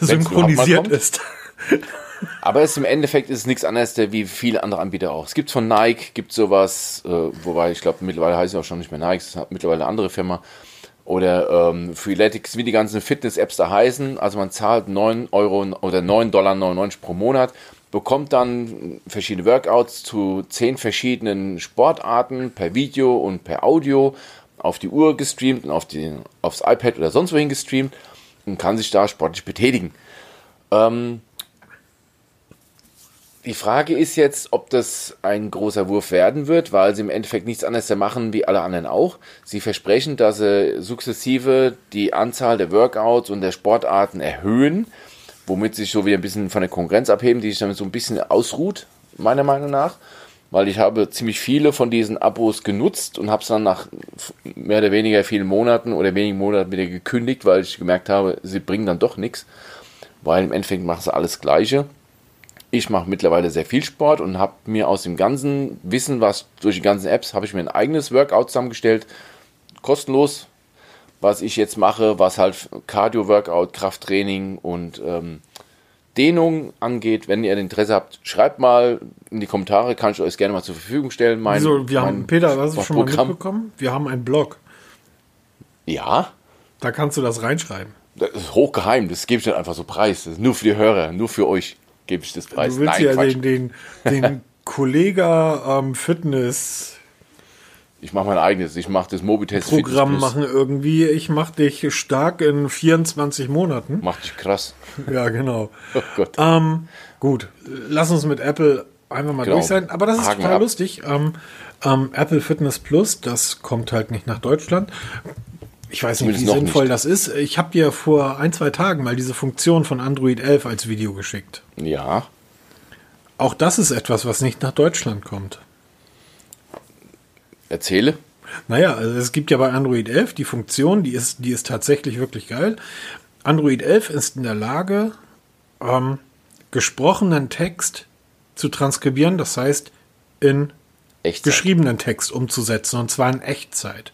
synchronisiert ist. Aber es im Endeffekt ist es nichts anderes der- wie viele andere Anbieter auch. Es gibt von Nike, gibt sowas, äh, wobei ich glaube, mittlerweile heißt es auch schon nicht mehr Nike, es hat mittlerweile eine andere Firma. Oder ähm, Freeletics, wie die ganzen Fitness-Apps da heißen. Also man zahlt 9 Euro oder 9,99 Dollar pro Monat, bekommt dann verschiedene Workouts zu 10 verschiedenen Sportarten per Video und per Audio auf die Uhr gestreamt und auf die, aufs iPad oder sonst wohin gestreamt und kann sich da sportlich betätigen. Ähm, die Frage ist jetzt, ob das ein großer Wurf werden wird, weil sie im Endeffekt nichts anderes machen wie alle anderen auch. Sie versprechen, dass sie sukzessive die Anzahl der Workouts und der Sportarten erhöhen, womit sie sich so wieder ein bisschen von der Konkurrenz abheben, die sich damit so ein bisschen ausruht, meiner Meinung nach. Weil ich habe ziemlich viele von diesen Abos genutzt und habe es dann nach mehr oder weniger vielen Monaten oder wenigen Monaten wieder gekündigt, weil ich gemerkt habe, sie bringen dann doch nichts. Weil im Endeffekt machen sie alles Gleiche. Ich mache mittlerweile sehr viel Sport und habe mir aus dem ganzen Wissen, was durch die ganzen Apps, habe ich mir ein eigenes Workout zusammengestellt, kostenlos, was ich jetzt mache, was halt Cardio-Workout, Krafttraining und ähm, Dehnung angeht. Wenn ihr Interesse habt, schreibt mal in die Kommentare, kann ich euch gerne mal zur Verfügung stellen. Mein, Also, wir haben, mein Peter, hast du schon mal mitbekommen? Wir haben einen Blog. Ja, Da kannst du das reinschreiben. das ist hochgeheim, das gebe ich nicht einfach so preis. Das ist nur für die Hörer, nur für euch gebe ich das preis. Du willst Nein, ja Quatsch. den, den, den Kollega ähm, Fitness Ich mache mein eigenes. Ich mache das Mobitest Programm machen irgendwie. Ich mach dich stark in 24 Monaten. Macht dich krass. Ja, genau. Oh Gott. Ähm, gut, lass uns mit Apple einfach mal Genau. durch sein. Aber das ist Haken total ab. lustig. Ähm, ähm, Apple Fitness Plus, das kommt halt nicht nach Deutschland. Ich weiß nicht, wie sinnvoll nicht. das ist. Ich habe dir vor ein, zwei Tagen mal diese Funktion von Android 11 als Video geschickt. Ja, Auch das ist etwas, was nicht nach Deutschland kommt. erzähle. Naja, also es gibt ja bei Android 11 die Funktion, die ist, die ist tatsächlich wirklich geil. Android 11 ist in der Lage, ähm, gesprochenen Text zu transkribieren, das heißt in Echt. geschriebenen Text umzusetzen und zwar in Echtzeit.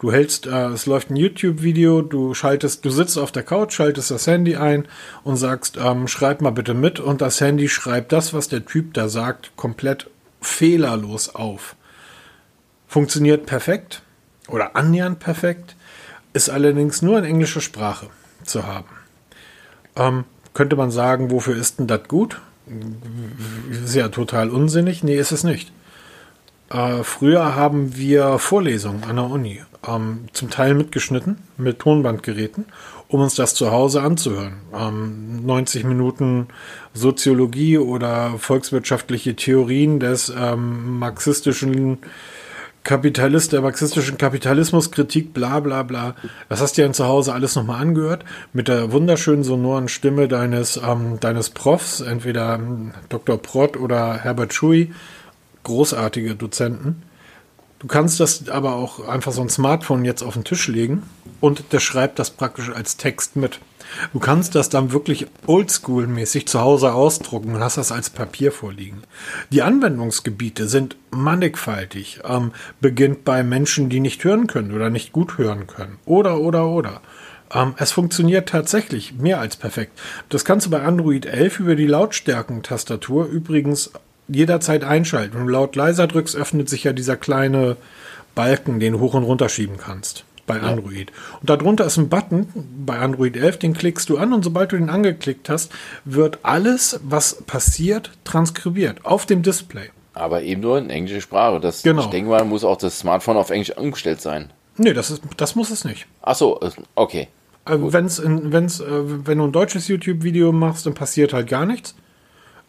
Du hältst, äh, es läuft ein YouTube-Video, du schaltest, du sitzt auf der Couch, schaltest das Handy ein und sagst, ähm, schreib mal bitte mit und das Handy schreibt das, was der Typ da sagt, komplett fehlerlos auf. Funktioniert perfekt oder annähernd perfekt, ist allerdings nur in englischer Sprache zu haben. Ähm, könnte man sagen, wofür ist denn das gut? Ist ja total unsinnig. Nee, ist es nicht. Äh, früher haben wir Vorlesungen an der Uni, ähm, zum Teil mitgeschnitten mit Tonbandgeräten, um uns das zu Hause anzuhören. Ähm, 90 Minuten Soziologie oder volkswirtschaftliche Theorien des ähm, marxistischen Kapitalist, der marxistischen Kapitalismuskritik, bla bla bla. Das hast du ja zu Hause alles nochmal angehört, mit der wunderschönen sonoren Stimme deines, ähm, deines Profs, entweder ähm, Dr. Prott oder Herbert Schui, großartige Dozenten. Du kannst das aber auch einfach so ein Smartphone jetzt auf den Tisch legen und der schreibt das praktisch als Text mit. Du kannst das dann wirklich oldschool-mäßig zu Hause ausdrucken und hast das als Papier vorliegen. Die Anwendungsgebiete sind mannigfaltig. Ähm, beginnt bei Menschen, die nicht hören können oder nicht gut hören können. Oder, oder, oder. Ähm, es funktioniert tatsächlich mehr als perfekt. Das kannst du bei Android 11 über die Lautstärkentastatur übrigens jederzeit einschalten. Wenn du laut leiser drückst, öffnet sich ja dieser kleine Balken, den du hoch und runter schieben kannst bei Android. Und darunter ist ein Button bei Android 11, den klickst du an und sobald du den angeklickt hast, wird alles, was passiert, transkribiert auf dem Display. Aber eben nur in englischer Sprache. Das, Genau. Ich denke mal, muss auch das Smartphone auf Englisch umgestellt sein. Nee, das, ist, das muss es nicht. Ach so, okay. Äh, wenn's in, wenn's, äh, wenn du ein deutsches YouTube-Video machst, dann passiert halt gar nichts.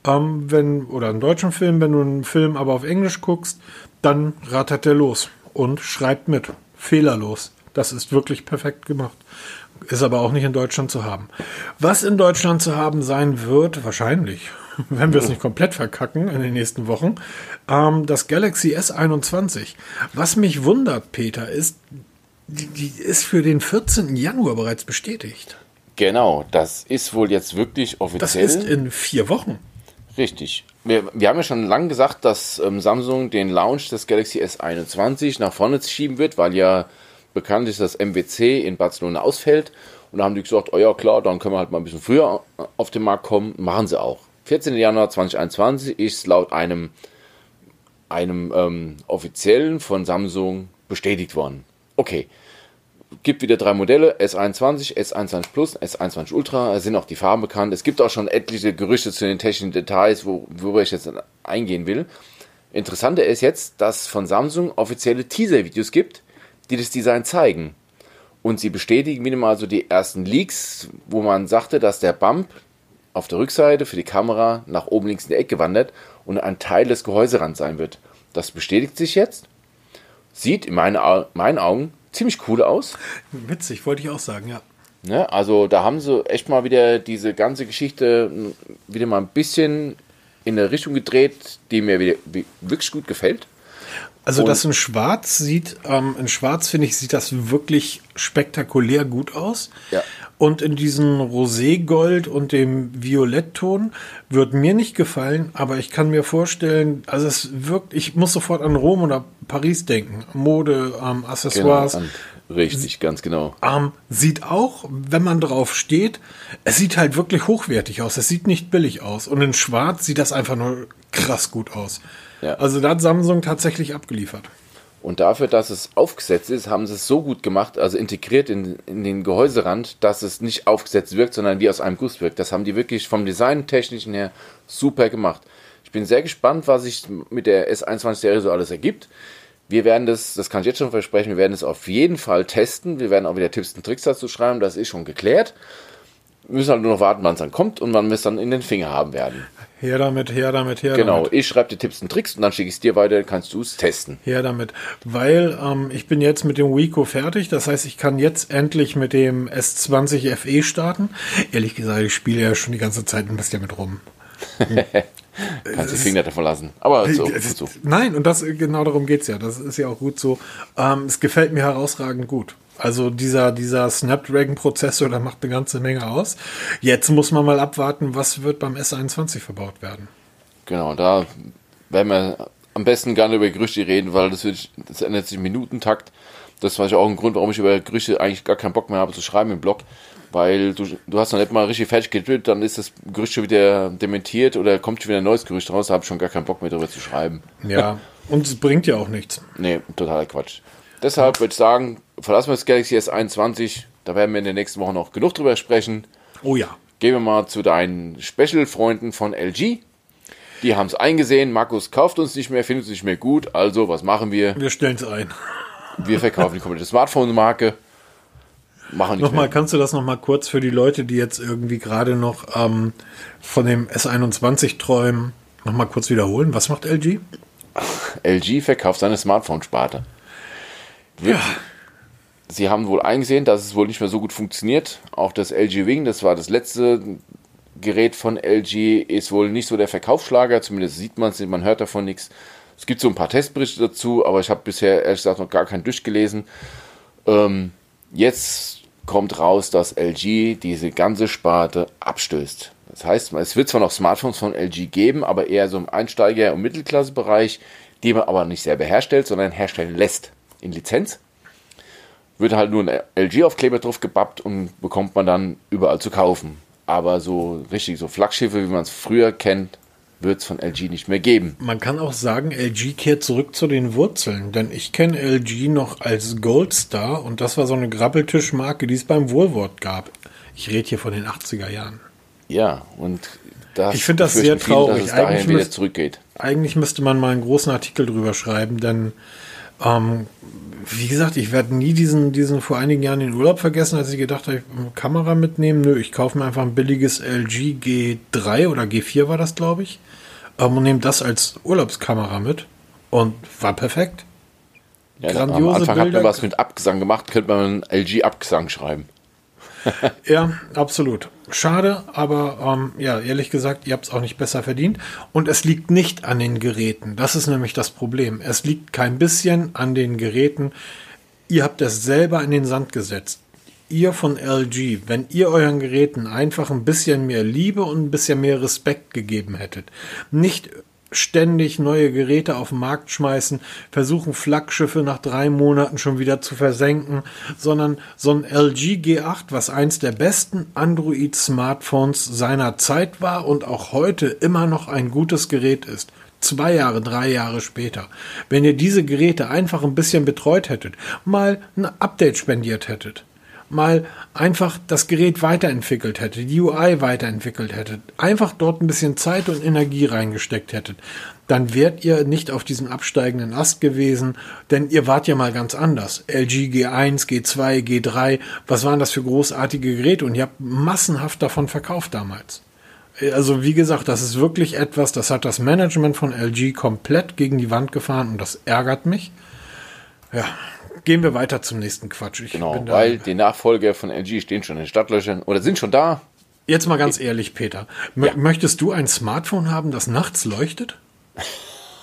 Ähm, wenn, oder einen deutschen Film, wenn du einen Film aber auf Englisch guckst, dann rattert der los und schreibt mit. Fehlerlos. Das ist wirklich perfekt gemacht. Ist aber auch nicht in Deutschland zu haben. Was in Deutschland zu haben sein wird, wahrscheinlich, wenn wir es nicht komplett verkacken in den nächsten Wochen, ähm, das Galaxy S21. Was mich wundert, Peter, ist, die, die ist für den 14. Januar bereits bestätigt. Genau, das ist wohl jetzt wirklich offiziell. Das ist in vier Wochen. Richtig. Wir, wir haben ja schon lange gesagt, dass ähm, Samsung den Launch des Galaxy S21 nach vorne schieben wird, weil ja bekannt ist, dass MWC in Barcelona ausfällt. Und da haben die gesagt, oh ja klar, dann können wir halt mal ein bisschen früher auf den Markt kommen. Machen sie auch. 14. Januar 2021 ist laut einem, einem ähm, offiziellen von Samsung bestätigt worden. Okay, gibt wieder drei Modelle, S21, S21 Plus, S21 Ultra, es sind auch die Farben bekannt. Es gibt auch schon etliche Gerüchte zu den technischen Details, wo, worüber ich jetzt eingehen will. Interessanter ist jetzt, dass von Samsung offizielle Teaser-Videos gibt, die das Design zeigen. Und sie bestätigen wieder mal so die ersten Leaks, wo man sagte, dass der Bump auf der Rückseite für die Kamera nach oben links in die Ecke wandert und ein Teil des Gehäuserands sein wird. Das bestätigt sich jetzt. Sieht in meinen Augen ziemlich cool aus. Witzig, wollte ich auch sagen, ja. Ne, also da haben sie echt mal wieder diese ganze Geschichte wieder mal ein bisschen in eine Richtung gedreht, die mir wieder, wirklich gut gefällt. Also das in Schwarz sieht, ähm, in Schwarz finde ich, sieht das wirklich spektakulär gut aus. Ja. Und in diesem Roségold und dem Violettton wird mir nicht gefallen, aber ich kann mir vorstellen, also es wirkt, ich muss sofort an Rom oder Paris denken. Mode, ähm, Accessoires. Genau, richtig, ganz genau. Ähm, sieht auch, wenn man drauf steht, es sieht halt wirklich hochwertig aus. Es sieht nicht billig aus. Und in Schwarz sieht das einfach nur krass gut aus. Ja. Also da hat Samsung tatsächlich abgeliefert. Und dafür, dass es aufgesetzt ist, haben sie es so gut gemacht, also integriert in, in den Gehäuserand, dass es nicht aufgesetzt wirkt, sondern wie aus einem Guss wirkt. Das haben die wirklich vom Design-Technischen her super gemacht. Ich bin sehr gespannt, was sich mit der S21-Serie so alles ergibt. Wir werden das, das kann ich jetzt schon versprechen, wir werden es auf jeden Fall testen. Wir werden auch wieder Tipps und Tricks dazu schreiben, das ist schon geklärt. Wir müssen halt nur noch warten, wann es dann kommt und wann wir es dann in den Finger haben werden. Her damit, her damit, her genau, damit. Genau, ich schreibe dir Tipps und Tricks und dann schicke ich es dir weiter, kannst du es testen. Her damit, weil ähm, ich bin jetzt mit dem Wico fertig, das heißt, ich kann jetzt endlich mit dem S20 FE starten. Ehrlich gesagt, ich spiele ja schon die ganze Zeit ein bisschen mit rum. Kannst die Finger davon lassen. Aber so, so. Nein, und das genau darum geht es ja. Das ist ja auch gut so. Ähm, es gefällt mir herausragend gut. Also dieser, dieser Snapdragon-Prozessor, der macht eine ganze Menge aus. Jetzt muss man mal abwarten, was wird beim S21 verbaut werden. Genau, da werden wir am besten gar nicht über Gerüchte reden, weil das, wird, das ändert sich im Minutentakt. Das war auch ein Grund, warum ich über Gerüchte eigentlich gar keinen Bock mehr habe zu schreiben im Blog. Weil du, du hast noch nicht mal richtig fertig gedrillt, dann ist das Gerücht schon wieder dementiert oder kommt schon wieder ein neues Gerücht raus, da habe ich schon gar keinen Bock mehr darüber zu schreiben. Ja, und es bringt ja auch nichts. Nee, totaler Quatsch. Deshalb würde ich sagen, verlassen wir das Galaxy S21. Da werden wir in den nächsten Wochen noch genug drüber sprechen. Oh ja. Gehen wir mal zu deinen Special-Freunden von LG. Die haben es eingesehen. Markus kauft uns nicht mehr, findet es nicht mehr gut. Also, was machen wir? Wir stellen es ein. Wir verkaufen die komplette Smartphone-Marke. Machen nochmal, mehr. kannst du das nochmal kurz für die Leute, die jetzt irgendwie gerade noch ähm, von dem S21 träumen, nochmal kurz wiederholen? Was macht LG? LG verkauft seine Smartphone-Sparte. Ja. Sie haben wohl eingesehen, dass es wohl nicht mehr so gut funktioniert. Auch das LG Wing, das war das letzte Gerät von LG, ist wohl nicht so der Verkaufsschlager. Zumindest sieht man es, man hört davon nichts. Es gibt so ein paar Testberichte dazu, aber ich habe bisher ehrlich gesagt noch gar keinen durchgelesen. Ähm, jetzt kommt raus, dass LG diese ganze Sparte abstößt. Das heißt, es wird zwar noch Smartphones von LG geben, aber eher so im Einsteiger- und Mittelklassebereich, die man aber nicht selber herstellt, sondern herstellen lässt in Lizenz. Wird halt nur ein LG-Aufkleber drauf gebappt und bekommt man dann überall zu kaufen. Aber so richtig, so Flaggschiffe, wie man es früher kennt, wird es von LG nicht mehr geben. Man kann auch sagen, LG kehrt zurück zu den Wurzeln, denn ich kenne LG noch als Goldstar und das war so eine Grabbeltischmarke, die es beim Woolworth gab. Ich rede hier von den 80er Jahren. Ja, und das ich finde das sehr traurig. Viele, dass es eigentlich, müsste, eigentlich müsste man mal einen großen Artikel drüber schreiben, denn Ähm, wie gesagt, ich werde nie diesen, diesen vor einigen Jahren den Urlaub vergessen, als ich gedacht habe, ich Kamera mitnehmen. Nö, ich kaufe mir einfach ein billiges LG G3 oder G4 war das, glaube ich. Ähm, und nehme das als Urlaubskamera mit. Und war perfekt. Ja, Grandiose am Anfang Bilder. hat man was mit Abgesang gemacht, könnte man LG Abgesang schreiben. ja, absolut. Schade, aber ähm, ja, ehrlich gesagt, ihr habt es auch nicht besser verdient. Und es liegt nicht an den Geräten. Das ist nämlich das Problem. Es liegt kein bisschen an den Geräten. Ihr habt es selber in den Sand gesetzt. Ihr von LG, wenn ihr euren Geräten einfach ein bisschen mehr Liebe und ein bisschen mehr Respekt gegeben hättet, nicht ständig neue Geräte auf den Markt schmeißen, versuchen Flaggschiffe nach drei Monaten schon wieder zu versenken, sondern so ein LG G8, was eins der besten Android-Smartphones seiner Zeit war und auch heute immer noch ein gutes Gerät ist. Zwei Jahre, drei Jahre später. Wenn ihr diese Geräte einfach ein bisschen betreut hättet, mal ein Update spendiert hättet, mal einfach das Gerät weiterentwickelt hättet, die UI weiterentwickelt hättet, einfach dort ein bisschen Zeit und Energie reingesteckt hättet, dann wärt ihr nicht auf diesem absteigenden Ast gewesen, denn ihr wart ja mal ganz anders. LG G1, G2, G3, was waren das für großartige Geräte und ihr habt massenhaft davon verkauft damals. Also wie gesagt, das ist wirklich etwas, das hat das Management von LG komplett gegen die Wand gefahren und das ärgert mich. Ja, gehen wir weiter zum nächsten Quatsch. Ich genau, weil die Nachfolger von LG stehen schon in den Stadtlöchern oder sind schon da. Jetzt mal ganz ehrlich, Peter. Ja. Möchtest du ein Smartphone haben, das nachts leuchtet?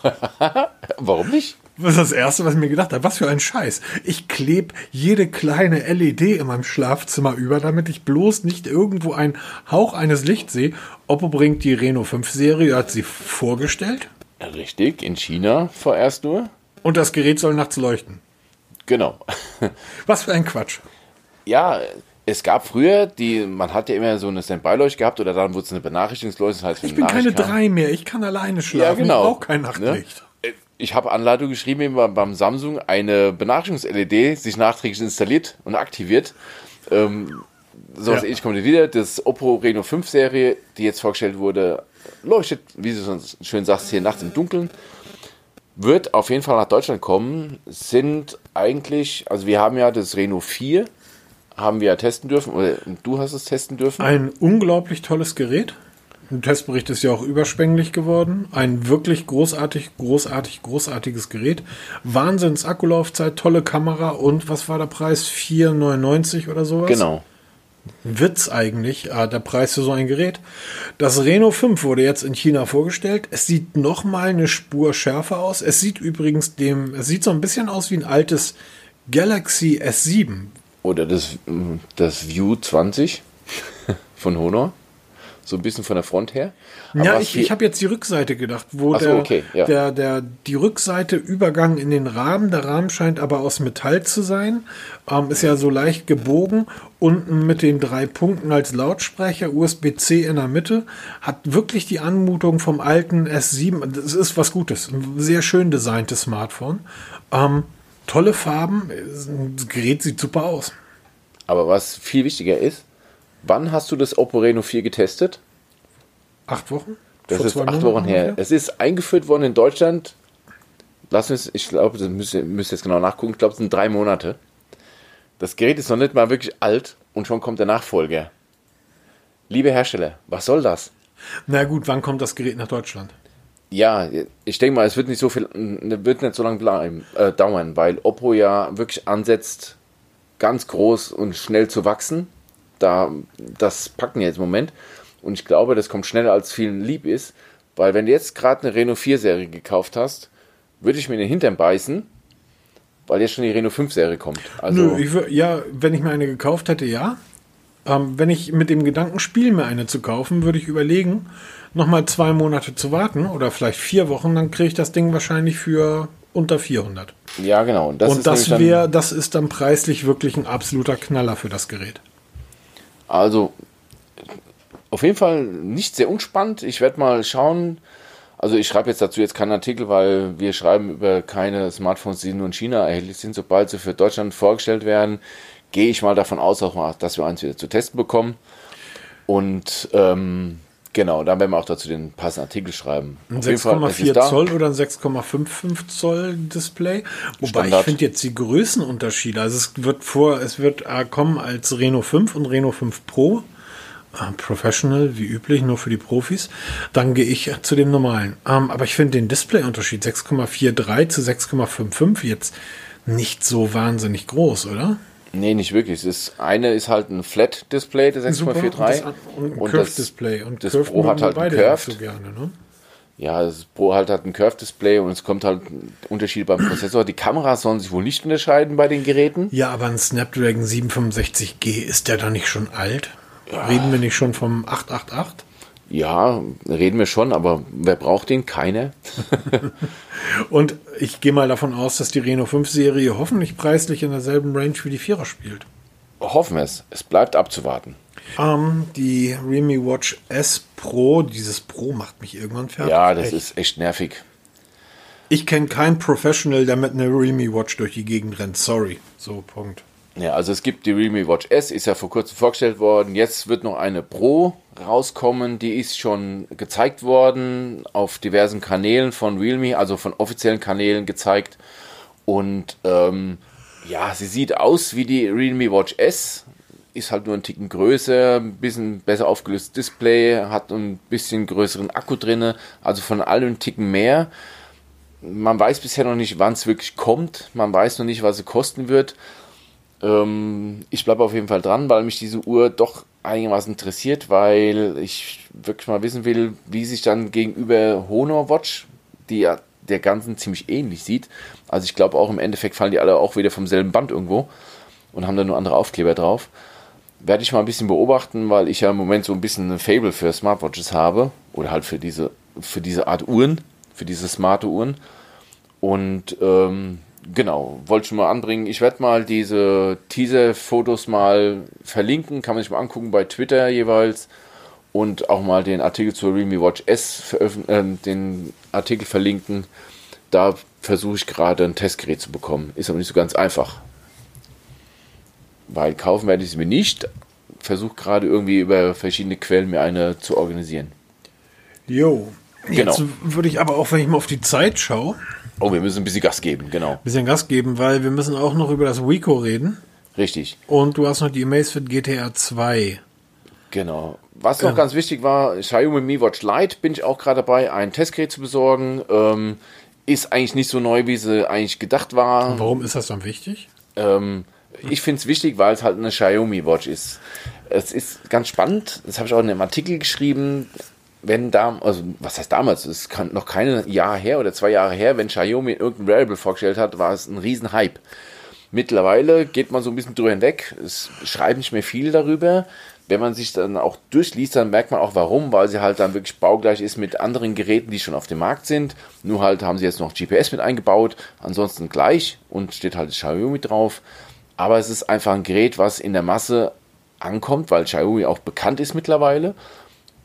Warum nicht? Das ist das Erste, was ich mir gedacht habe. Was für ein Scheiß. Ich klebe jede kleine LED in meinem Schlafzimmer über, damit ich bloß nicht irgendwo einen Hauch eines Lichts sehe. Oppo bringt die Reno 5 Serie, hat sie vorgestellt. Richtig, in China vorerst nur. Und das Gerät soll nachts leuchten. Genau. Was für ein Quatsch. Ja, es gab früher, die, man hat ja immer so eine Standby-Leuchte gehabt oder dann wurde es eine Benachrichtigungsleuchte. Das heißt, ich bin keine kam. drei mehr, ich kann alleine schlafen, ja, genau. ich brauche kein ne? Nachtlicht. Ne? Ich habe Anleitung geschrieben beim, beim Samsung, eine Benachrichtigungs-LED sich nachträglich installiert und aktiviert. Ähm, so was ja. ähnlich kommt wieder. Das Oppo Reno 5 Serie, die jetzt vorgestellt wurde, leuchtet, wie du so schön sagst, hier nachts im Dunkeln wird auf jeden Fall nach Deutschland kommen, sind eigentlich, also wir haben ja das Renault 4, haben wir ja testen dürfen, oder du hast es testen dürfen. Ein unglaublich tolles Gerät. Ein Testbericht ist ja auch überspenglich geworden. Ein wirklich großartig, großartig, großartiges Gerät. Wahnsinns Akkulaufzeit, tolle Kamera und was war der Preis? 4,99 oder sowas? Genau. Witz eigentlich, äh, der Preis für so ein Gerät. Das Reno 5 wurde jetzt in China vorgestellt. Es sieht noch mal eine Spur schärfer aus. Es sieht übrigens dem, es sieht so ein bisschen aus wie ein altes Galaxy S7. Oder das, das View 20 von Honor so ein bisschen von der Front her. Aber ja, ich, ich habe jetzt die Rückseite gedacht, wo so, der, okay, ja. der, der, die Rückseite Übergang in den Rahmen, der Rahmen scheint aber aus Metall zu sein, ähm, ist ja so leicht gebogen, unten mit den drei Punkten als Lautsprecher, USB-C in der Mitte, hat wirklich die Anmutung vom alten S7, das ist was Gutes, ein sehr schön designtes Smartphone. Ähm, tolle Farben, das Gerät sieht super aus. Aber was viel wichtiger ist, Wann hast du das Oppo Reno 4 getestet? Acht Wochen? Das Vor ist acht Wochen her. Es ist eingeführt worden in Deutschland. Lass uns, ich glaube, das müsst ihr, müsst jetzt genau nachgucken. Ich glaube, es sind drei Monate. Das Gerät ist noch nicht mal wirklich alt und schon kommt der Nachfolger. Liebe Hersteller, was soll das? Na gut, wann kommt das Gerät nach Deutschland? Ja, ich denke mal, es wird nicht so viel, wird nicht so lange bleiben, äh, dauern, weil Oppo ja wirklich ansetzt, ganz groß und schnell zu wachsen da, das packen jetzt im Moment. Und ich glaube, das kommt schneller als vielen lieb ist, weil wenn du jetzt gerade eine Renault 4 Serie gekauft hast, würde ich mir in den Hintern beißen, weil jetzt schon die Renault 5 Serie kommt. Also Nö, ich ja, wenn ich mir eine gekauft hätte, ja. Ähm, wenn ich mit dem Gedanken spiele, mir eine zu kaufen, würde ich überlegen, nochmal zwei Monate zu warten oder vielleicht vier Wochen, dann kriege ich das Ding wahrscheinlich für unter 400. Ja, genau. Und das, Und das wäre, das ist dann preislich wirklich ein absoluter Knaller für das Gerät. Also auf jeden Fall nicht sehr unspannend. Ich werde mal schauen. Also ich schreibe jetzt dazu jetzt keinen Artikel, weil wir schreiben über keine Smartphones, die nur in China erhältlich sind. Sobald sie für Deutschland vorgestellt werden, gehe ich mal davon aus, dass wir eins wieder zu testen bekommen. Und ähm, Genau, da werden wir auch dazu den passenden Artikel schreiben. Ein Auf jeden Fall, es 6,4 ist da. Zoll oder ein 6,55 Zoll Display. Wobei Standard. ich finde jetzt die Größenunterschiede. Also es wird vor, es wird äh, kommen als Reno 5 und Reno 5 Pro. Äh, Professional, wie üblich, nur für die Profis. Dann gehe ich zu dem normalen. Ähm, aber ich finde den Displayunterschied 6,43 zu 6,55 jetzt nicht so wahnsinnig groß, oder? Nee, nicht wirklich. Das eine ist halt ein Flat-Display, der Und, das, 6,43. an- und ein Und Curved-Display. Und das Curved Pro hat halt ein beide Curved. so gerne, ne? Ja, das Pro halt hat ein Curve-Display und es kommt halt Unterschiede beim Prozessor. Die Kameras sollen sich wohl nicht unterscheiden bei den Geräten. Ja, aber ein Snapdragon 765G, ist der da nicht schon alt? Reden wir nicht schon vom 888? Ja, reden wir schon, aber wer braucht den? Keiner. Und ich gehe mal davon aus, dass die Reno 5 Serie hoffentlich preislich in derselben Range wie die 4er spielt. Hoffen wir es. Es bleibt abzuwarten. Ähm, die Realme Watch S Pro, dieses Pro macht mich irgendwann fertig. Ja, das Echt. ist echt nervig. Ich kenne keinen Professional, der mit einer Realme Watch durch die Gegend rennt. Sorry. So, Punkt. Ja, also es gibt die Realme Watch S, ist ja vor kurzem vorgestellt worden. Jetzt wird noch eine Pro rauskommen. Die ist schon gezeigt worden auf diversen Kanälen von Realme, also von offiziellen Kanälen gezeigt. Und ähm, ja, sie sieht aus wie die Realme Watch S. Ist halt nur ein Ticken größer, ein bisschen besser aufgelöstes Display, hat ein bisschen größeren Akku drin, also von allem ein Ticken mehr. Man weiß bisher noch nicht, wann es wirklich kommt. Man weiß noch nicht, was sie kosten wird. Ähm, ich bleibe auf jeden Fall dran, weil mich diese Uhr doch einigermaßen interessiert, weil ich wirklich mal wissen will, wie sich dann gegenüber Honor Watch, die ja der ganzen ziemlich ähnlich sieht. Also ich glaube auch im Endeffekt fallen die alle auch wieder vom selben Band irgendwo und haben da nur andere Aufkleber drauf. Werde ich mal ein bisschen beobachten, weil ich ja im Moment so ein bisschen ein Fable für Smartwatches habe oder halt für diese, für diese Art Uhren, für diese smarte Uhren. Und ähm, genau, wollte schon mal anbringen. Ich werde mal diese Teaser-Fotos mal verlinken, kann man sich mal angucken bei Twitter jeweils. Und auch mal den Artikel zur Realme Watch S ähm, den Artikel verlinken. Da versuche ich gerade ein Testgerät zu bekommen. Ist aber nicht so ganz einfach. Weil kaufen werde ich es mir nicht. Versuche gerade irgendwie über verschiedene Quellen mir eine zu organisieren. Jo. Jetzt Genau. würde ich aber auch, wenn ich mal auf die Zeit schaue, Oh, wir müssen ein bisschen Gas geben, genau. ein bisschen Gas geben, weil wir müssen auch noch über das Wico reden. Richtig. Und du hast noch die Amazfit GTR 2. Genau. Was noch ganz wichtig war, Xiaomi Mi Watch Lite bin ich auch gerade dabei, ein Testgerät zu besorgen. Ähm, ist eigentlich nicht so neu, wie sie eigentlich gedacht war. Warum ist das dann wichtig? Ähm, ich finde es wichtig, weil es halt eine Xiaomi Watch ist. Es ist ganz spannend, das habe ich auch in einem Artikel geschrieben, wenn da, also was heißt damals, es kann noch keine Jahr her oder zwei Jahre her, wenn Xiaomi irgendein Wearable vorgestellt hat, war es ein riesen Hype. Mittlerweile geht man so ein bisschen drüber hinweg, es schreiben nicht mehr viel darüber. Wenn man sich dann auch durchliest, dann merkt man auch warum, weil sie halt dann wirklich baugleich ist mit anderen Geräten, die schon auf dem Markt sind. Nur halt haben sie jetzt noch GPS mit eingebaut, ansonsten gleich und steht halt Xiaomi drauf. Aber es ist einfach ein Gerät, was in der Masse ankommt, weil Xiaomi auch bekannt ist mittlerweile.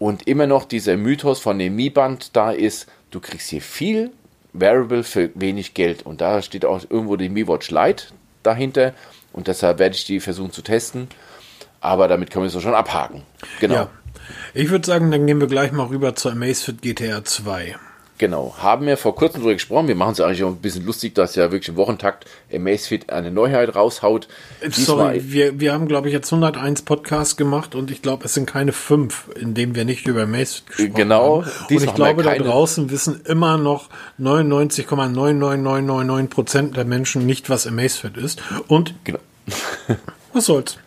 Und immer noch dieser Mythos von dem Mi-Band da ist, du kriegst hier viel Variable für wenig Geld. Und da steht auch irgendwo die Mi Watch Lite dahinter. Und deshalb werde ich die versuchen zu testen. Aber damit können wir es schon abhaken. Genau. Ja. Ich würde sagen, dann gehen wir gleich mal rüber zur Amazfit GTR 2. Genau. Haben wir vor kurzem darüber gesprochen. Wir machen es eigentlich auch ein bisschen lustig, dass ja wirklich im Wochentakt Amazfit eine Neuheit raushaut. Sorry, wir, wir haben, glaube ich, jetzt 101 Podcasts gemacht und ich glaube, es sind keine fünf, in denen wir nicht über Amazfit gesprochen Genau. haben. Und Diesmal ich glaube, da draußen wissen immer noch 99,99999 Prozent der Menschen nicht, was Amazfit ist. Und Genau. was soll's?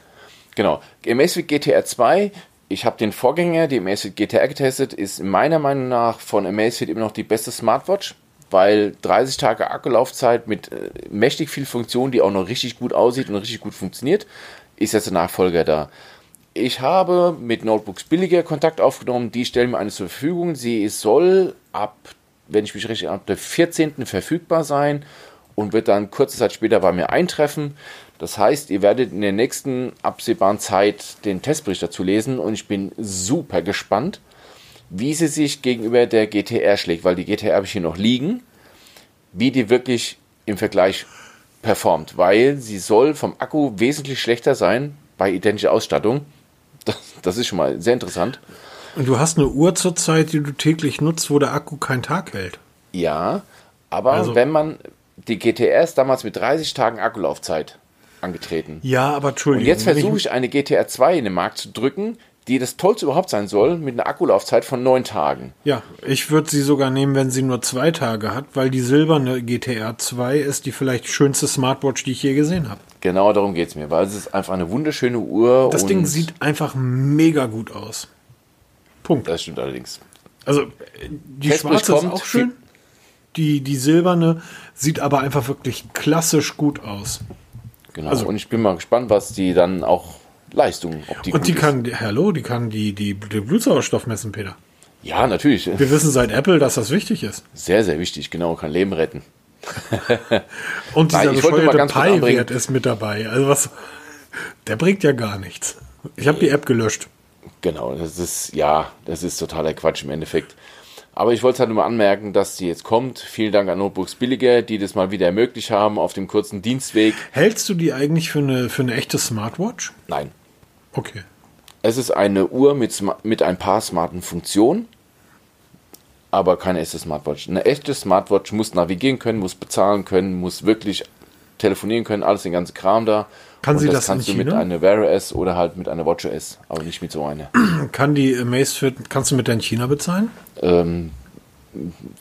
Genau. Amazfit GTR 2, ich habe den Vorgänger, die Amazfit GTR getestet, ist meiner Meinung nach von Amazfit immer noch die beste Smartwatch, weil 30 Tage Akkulaufzeit mit äh, mächtig viel Funktion, die auch noch richtig gut aussieht und richtig gut funktioniert, ist jetzt der Nachfolger da. Ich habe mit Notebooks billiger Kontakt aufgenommen, die stellen mir eine zur Verfügung. Sie soll ab, wenn ich mich richtig ab der 14. verfügbar sein und wird dann kurze Zeit später bei mir eintreffen. Das heißt, ihr werdet in der nächsten absehbaren Zeit den Testbericht dazu lesen und ich bin super gespannt, wie sie sich gegenüber der GTR schlägt, weil die GTR habe ich hier noch liegen, wie die wirklich im Vergleich performt, weil sie soll vom Akku wesentlich schlechter sein bei identischer Ausstattung. Das, das ist schon mal sehr interessant. Und du hast eine Uhr zurzeit, die du täglich nutzt, wo der Akku keinen Tag hält. Ja, aber Also- wenn man die GTR ist damals mit 30 Tagen Akkulaufzeit angetreten. Ja, aber Und Entschuldigung. jetzt wenn versuche ich eine GTR 2 in den Markt zu drücken, die das tollste überhaupt sein soll, mit einer Akkulaufzeit von neun Tagen. Ja, ich würde sie sogar nehmen, wenn sie nur zwei Tage hat, weil die silberne GTR 2 ist die vielleicht schönste Smartwatch, die ich je gesehen habe. Genau darum geht es mir, weil es ist einfach eine wunderschöne Uhr. Das und Ding sieht einfach mega gut aus. Punkt. Das stimmt allerdings. Also die Festbrich schwarze ist auch schön. Die, die silberne sieht aber einfach wirklich klassisch gut aus. Genau. Also- und ich bin mal gespannt, was die dann auch Leistung, ob die Und die ist. kann, hallo, die kann die, die, den Blutsauerstoff messen, Peter. Ja, natürlich. Wir wissen seit Apple, dass das wichtig ist. Sehr, sehr wichtig. Genau, kann Leben retten. Und dieser Nein, bescheuerte Pi-Wert ist mit dabei. Also was, der bringt ja gar nichts. Ich habe die App gelöscht. Genau, das ist, ja, das ist totaler Quatsch im Endeffekt. Aber ich wollte es halt nur mal anmerken, dass die jetzt kommt. Vielen Dank an Notebooks Billiger, die das mal wieder ermöglicht haben auf dem kurzen Dienstweg. Hältst du die eigentlich für eine, für eine echte Smartwatch? Nein. Okay. Es ist eine Uhr mit, mit ein paar smarten Funktionen, aber keine echte Smartwatch. Eine echte Smartwatch muss navigieren können, muss bezahlen können, muss wirklich telefonieren können, alles den ganzen Kram da. Kann Und sie das das in kannst du mit China? einer Wear OS oder halt mit einer Watch OS, aber nicht mit so einer. Kann die Amazfit, kannst du mit der in China bezahlen? ähm,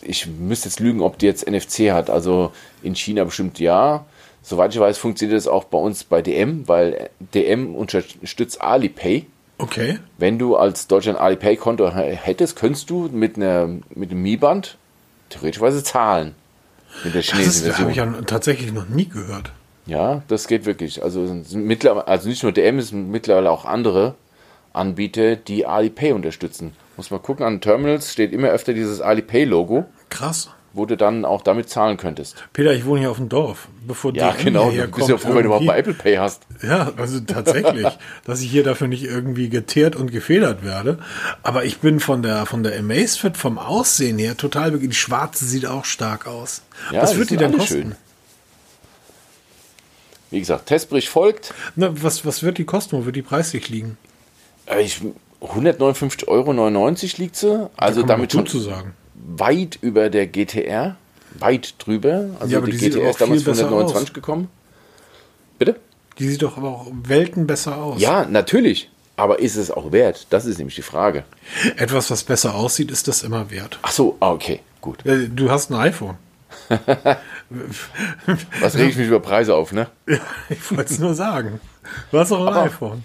ich müsste jetzt lügen, ob die jetzt NFC hat. Also in China bestimmt ja. Soweit ich weiß, funktioniert das auch bei uns bei DM, weil DM unterstützt Alipay. Okay. Wenn du als Deutschland Alipay-Konto hättest, könntest du mit, einer, mit einem Mi-Band theoretischweise zahlen. Mit der Das chinesischen ist- habe Version. ich ja tatsächlich noch nie gehört. Ja, das geht wirklich. Also, mittlerweile, also nicht nur DM, es sind mittlerweile auch andere Anbieter, die Alipay unterstützen. Muss mal gucken, an den Terminals steht immer öfter dieses Alipay-Logo, Krass. Wo du dann auch damit zahlen könntest. Peter, ich wohne hier auf dem Dorf. Bevor Ja, DM genau. hierher Du bist ja froh, wenn du überhaupt mal Apple Pay hast. Ja, also tatsächlich, dass ich hier dafür nicht irgendwie geteert und gefedert werde. Aber ich bin von der von der Amazfit vom Aussehen her total begeistert. Die schwarze sieht auch stark aus. Ja, was die wird die denn kosten? schön. Wie gesagt, Testbericht folgt. Na, was, was wird die kosten? Wo wird die preislich liegen? Äh, Ich, 159,99 Euro liegt sie. Also man damit schon gut zu sagen. Weit über der GTR. Weit drüber. Also Ja, die, die GTR ist damals viel besser 129 aus. gekommen. Bitte? Die sieht doch aber auch Welten besser aus. Ja, natürlich. Aber ist es auch wert? Das ist nämlich die Frage. Etwas, was besser aussieht, ist das immer wert. Ach so, ah, okay, gut. Äh, Du hast ein iPhone. Was rege ich mich über Preise auf, ne? Ja, ich wollte es nur sagen. Du hast auch ein Aber- iPhone.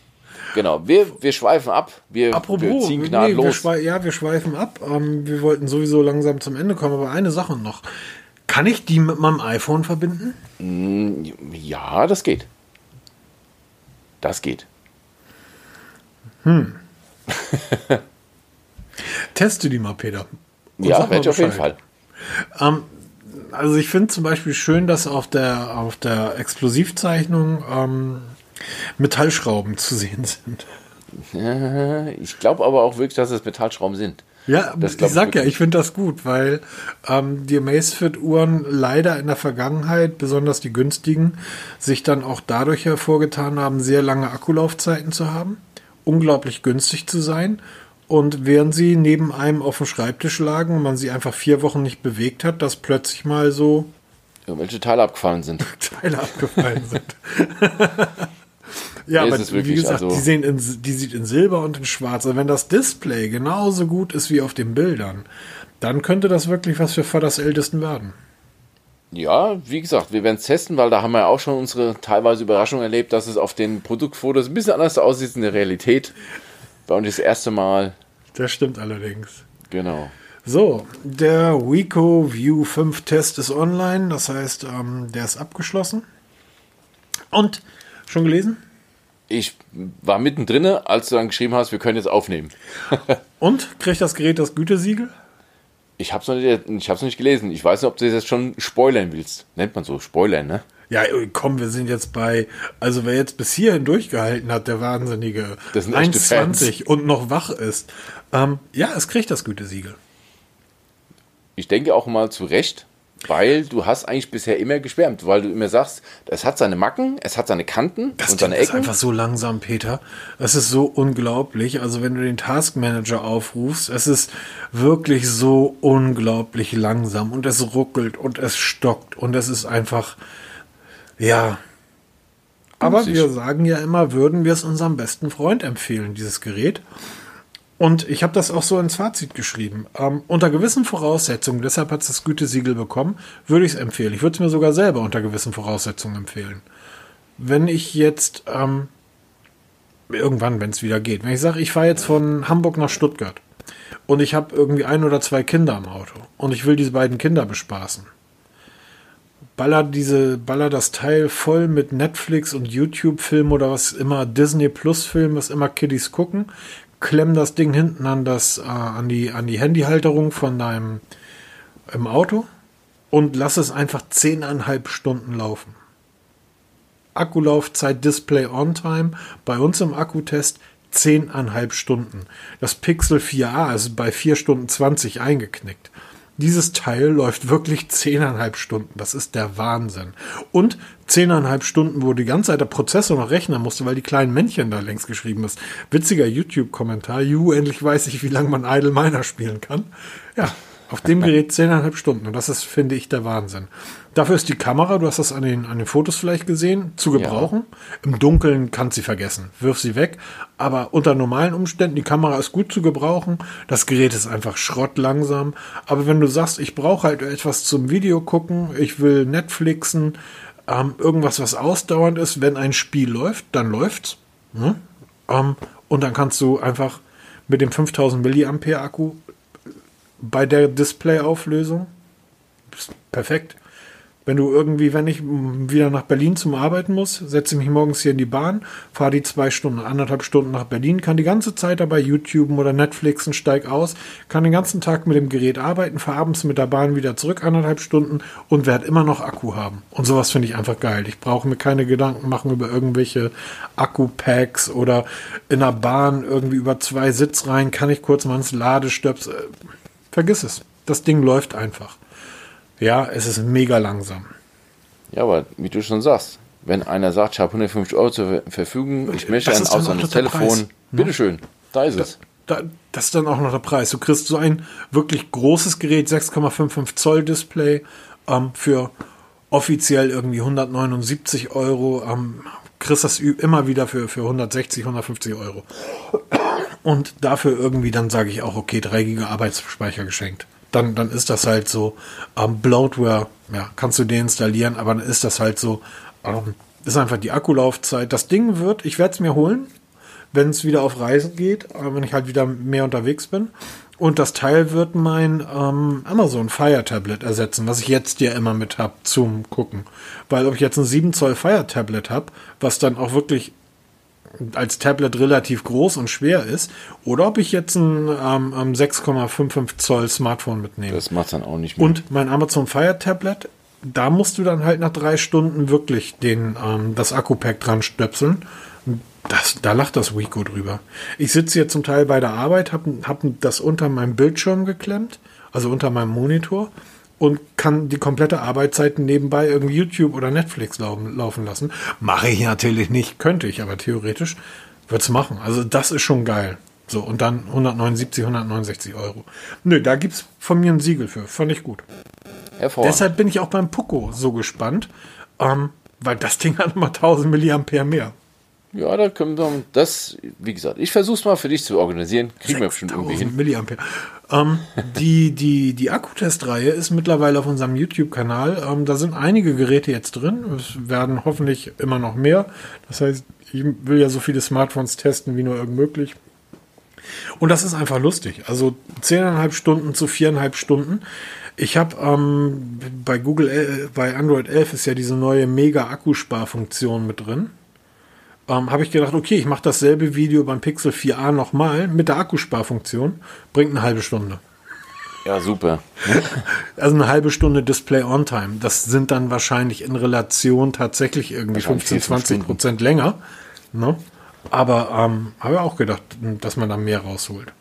Genau, wir, wir schweifen ab. Wir, wir Apropos, ziehen nee, wir gnadenlos. ja, wir schweifen ab. Ähm, wir wollten sowieso langsam zum Ende kommen, aber eine Sache noch. Kann ich die mit meinem iPhone verbinden? ja, das geht. Das geht. Teste die mal, Peter. Und ja, werde ich auf jeden. Fall. Also ich finde zum Beispiel schön, dass auf der, auf der Explosivzeichnung ähm, Metallschrauben zu sehen sind. Ich glaube aber auch wirklich, dass es Metallschrauben sind. Ja, Das ich sag ja, ich finde das gut, weil ähm, die Amazfit-Uhren leider in der Vergangenheit, besonders die günstigen, sich dann auch dadurch hervorgetan haben, sehr lange Akkulaufzeiten zu haben, unglaublich günstig zu sein. Und während sie neben einem auf dem Schreibtisch lagen und man sie einfach vier Wochen nicht bewegt hat, dass plötzlich mal so Irgendwelche Teile abgefallen sind. Teile abgefallen sind. ja, aber wie gesagt, also- die, sehen in, die sieht in Silber und in Schwarz. Also wenn das Display genauso gut ist wie auf den Bildern, dann könnte das wirklich was für Vaters Ältesten werden. Ja, wie gesagt, wir werden es testen, weil da haben wir ja auch schon unsere teilweise Überraschung erlebt, dass es auf den Produktfotos ein bisschen anders aussieht in der Realität. Bei uns das erste Mal. Das stimmt allerdings. Genau. So, der Wico View 5 Test ist online, das heißt, ähm, der ist abgeschlossen. Und schon gelesen? Ich war mittendrin, als du dann geschrieben hast, wir können jetzt aufnehmen. Und kriegt das Gerät das Gütesiegel? Ich habe es noch, nicht- ich hab's noch nicht gelesen. Ich weiß nicht, ob du das jetzt schon spoilern willst. Nennt man so, spoilern, ne? Ja, komm, wir sind jetzt bei, also wer jetzt bis hierhin durchgehalten hat, der wahnsinnige Das sind echte 1,20 und noch wach ist. Ähm, ja, es kriegt das Gütesiegel. Ich denke auch mal zu Recht, Weil du hast eigentlich bisher immer geschwärmt, weil du immer sagst, es hat seine Macken, es hat seine Kanten Das und seine ist Ecken. einfach so langsam, Peter. Das ist so unglaublich. Also wenn du den Task Manager aufrufst, es ist wirklich so unglaublich langsam und es ruckelt und es stockt und es ist einfach, ja. Aber wir sagen ja immer, würden wir es unserem besten Freund empfehlen, dieses Gerät. Und ich habe das auch so ins Fazit geschrieben. Ähm, unter gewissen Voraussetzungen, deshalb hat es das Gütesiegel bekommen, würde ich es empfehlen. Ich würde es mir sogar selber unter gewissen Voraussetzungen empfehlen. Wenn ich jetzt ähm, irgendwann, wenn es wieder geht, wenn ich sage, ich fahre jetzt von Hamburg nach Stuttgart und ich habe irgendwie ein oder zwei Kinder im Auto und ich will diese beiden Kinder bespaßen, baller diese, baller das Teil voll mit Netflix und YouTube-Film oder was immer, Disney Plus-Film, was immer Kiddies gucken, klemm das Ding hinten an das, äh, an die, an die Handyhalterung von deinem im Auto und lass es einfach zehneinhalb Stunden laufen. Akkulaufzeit Display On Time bei uns im Akkutest 10,5 Stunden. Das Pixel 4a ist bei 4 Stunden 20 eingeknickt. Dieses Teil läuft wirklich 10,5 Stunden. Das ist der Wahnsinn. Und 10,5 Stunden, wo die ganze Zeit der Prozessor noch rechnen musste, weil die kleinen Männchen da längst geschrieben ist. Witziger YouTube-Kommentar. Ju, endlich weiß ich, wie lange man Idle Miner spielen kann. Ja, auf dem Gerät 10,5 Stunden. Und das ist, finde ich, der Wahnsinn. Dafür ist die Kamera, du hast das an den, an den Fotos vielleicht gesehen, zu gebrauchen. Im Dunkeln kannst sie vergessen. Wirf sie weg. Aber unter normalen Umständen, die Kamera ist gut zu gebrauchen. Das Gerät ist einfach schrottlangsam. Aber wenn du sagst, ich brauche halt etwas zum Video gucken, ich will Netflixen, ähm, irgendwas, was ausdauernd ist, wenn ein Spiel läuft, dann läuft's. Ne? Ähm, und dann kannst du einfach mit dem 5000 Milliampere Akku bei der Displayauflösung perfekt. Wenn du irgendwie, wenn ich wieder nach Berlin zum Arbeiten muss, setze mich morgens hier in die Bahn, fahre die zwei Stunden, anderthalb Stunden nach Berlin, kann die ganze Zeit dabei YouTube oder Netflixen, steig aus, kann den ganzen Tag mit dem Gerät arbeiten, fahre abends mit der Bahn wieder zurück, anderthalb Stunden und werde immer noch Akku haben. Und sowas finde ich einfach geil. Ich brauche mir keine Gedanken machen über irgendwelche Akku-Packs oder in der Bahn irgendwie über zwei Sitzreihen, kann ich kurz mal ins Ladestöpsel. Äh, Vergiss es. Das Ding läuft einfach. Ja, es ist mega langsam. Ja, aber wie du schon sagst, wenn einer sagt, ich habe 150 Euro zur Ver- Verfügung, ich möchte ein der Telefon, ne? bitteschön, da ist es. Da, das ist dann auch noch der Preis. Du kriegst so ein wirklich großes Gerät, 6,55 Zoll Display, ähm, für offiziell irgendwie 179 Euro. Ähm, kriegst das immer wieder für, für 160, 150 Euro. Und dafür irgendwie dann sage ich auch, okay, 3 GB Arbeitsspeicher geschenkt. Dann, dann ist das halt so. Ähm, Bloatware, ja, kannst du deinstallieren, aber dann ist das halt so. Ähm, ist einfach die Akkulaufzeit. Das Ding wird, ich werde es mir holen, wenn es wieder auf Reisen geht, äh, wenn ich halt wieder mehr unterwegs bin. Und das Teil wird mein ähm, Amazon Fire Tablet ersetzen, was ich jetzt ja immer mit hab zum Gucken. Weil ob ich jetzt ein 7 Zoll Fire Tablet habe, was dann auch wirklich als Tablet relativ groß und schwer ist, oder ob ich jetzt ein ähm, ähm, 6,55 Zoll Smartphone mitnehme. Das macht dann auch nicht mehr. Und mein Amazon Fire Tablet, da musst du dann halt nach drei Stunden wirklich den, ähm, das Akku-Pack dran stöpseln. Das, da lacht das Wico drüber. Ich sitze hier zum Teil bei der Arbeit, habe hab das unter meinem Bildschirm geklemmt, also unter meinem Monitor und kann die komplette Arbeitszeit nebenbei irgendwie YouTube oder Netflix laufen, laufen lassen. Mache ich natürlich nicht, könnte ich, aber theoretisch würde es machen. Also das ist schon geil. So, und dann 179, 169 Euro. Nö, da gibt's von mir ein Siegel für. Fand ich gut. Deshalb bin ich auch beim Poco so gespannt, ähm, weil das Ding hat nochmal 1000 Milliampere mehr. Ja, da können wir das, wie gesagt, ich versuch's mal für dich zu organisieren. Kriegen wir bestimmt irgendwie 1000 hin. Milliampere. Ähm, die die, die Akkutestreihe ist mittlerweile auf unserem YouTube-Kanal. Ähm, da sind einige Geräte jetzt drin. Es werden hoffentlich immer noch mehr. Das heißt, ich will ja so viele Smartphones testen wie nur irgend möglich. Und das ist einfach lustig. Also 10,5 Stunden zu 4,5 Stunden. Ich habe ähm, bei Google, äh, bei Android 11 ist ja diese neue Mega-Akkusparfunktion mit drin. Ähm, habe ich gedacht, okay, ich mache dasselbe Video beim Pixel 4a nochmal mit der Akkusparfunktion. Bringt eine halbe Stunde. Ja, super. Also eine halbe Stunde Display On Time. Das sind dann wahrscheinlich in Relation tatsächlich irgendwie Wahrscheinlich 15, vier, fünf 20 Prozent länger. Ne? Aber ähm, habe ich auch gedacht, dass man da mehr rausholt.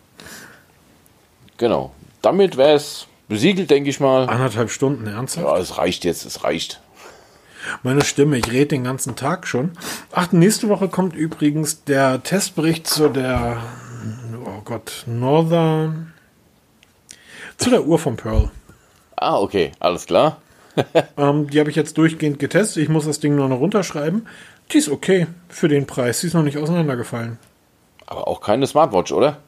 Genau. Damit wäre es Besiegelt, denke ich mal. Anderthalb Stunden, ernsthaft? Ja, es reicht jetzt, es reicht. Meine Stimme, ich rede den ganzen Tag schon. Ach, nächste Woche kommt übrigens der Testbericht zu der, oh Gott, Northern, zu der Uhr von Pearl. Ah, okay, alles klar. Ähm, die habe ich jetzt durchgehend getestet. Ich muss das Ding nur noch runterschreiben. Die ist okay für den Preis. Die ist noch nicht auseinandergefallen. Aber auch keine Smartwatch, oder?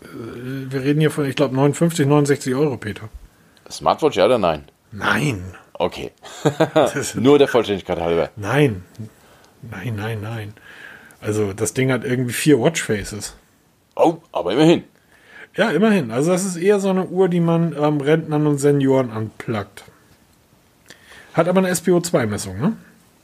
Wir reden hier von, ich glaube, 59, 69 Euro, Peter. Smartwatch, ja oder nein? Nein. Okay. Nur der Vollständigkeit halber. Nein. Nein, nein, nein. Also das Ding hat irgendwie vier Watchfaces. Oh, aber immerhin. Ja, immerhin. Also das ist eher so eine Uhr, die man ähm, Rentnern und Senioren anplagt. Hat aber eine SPO2-Messung, ne?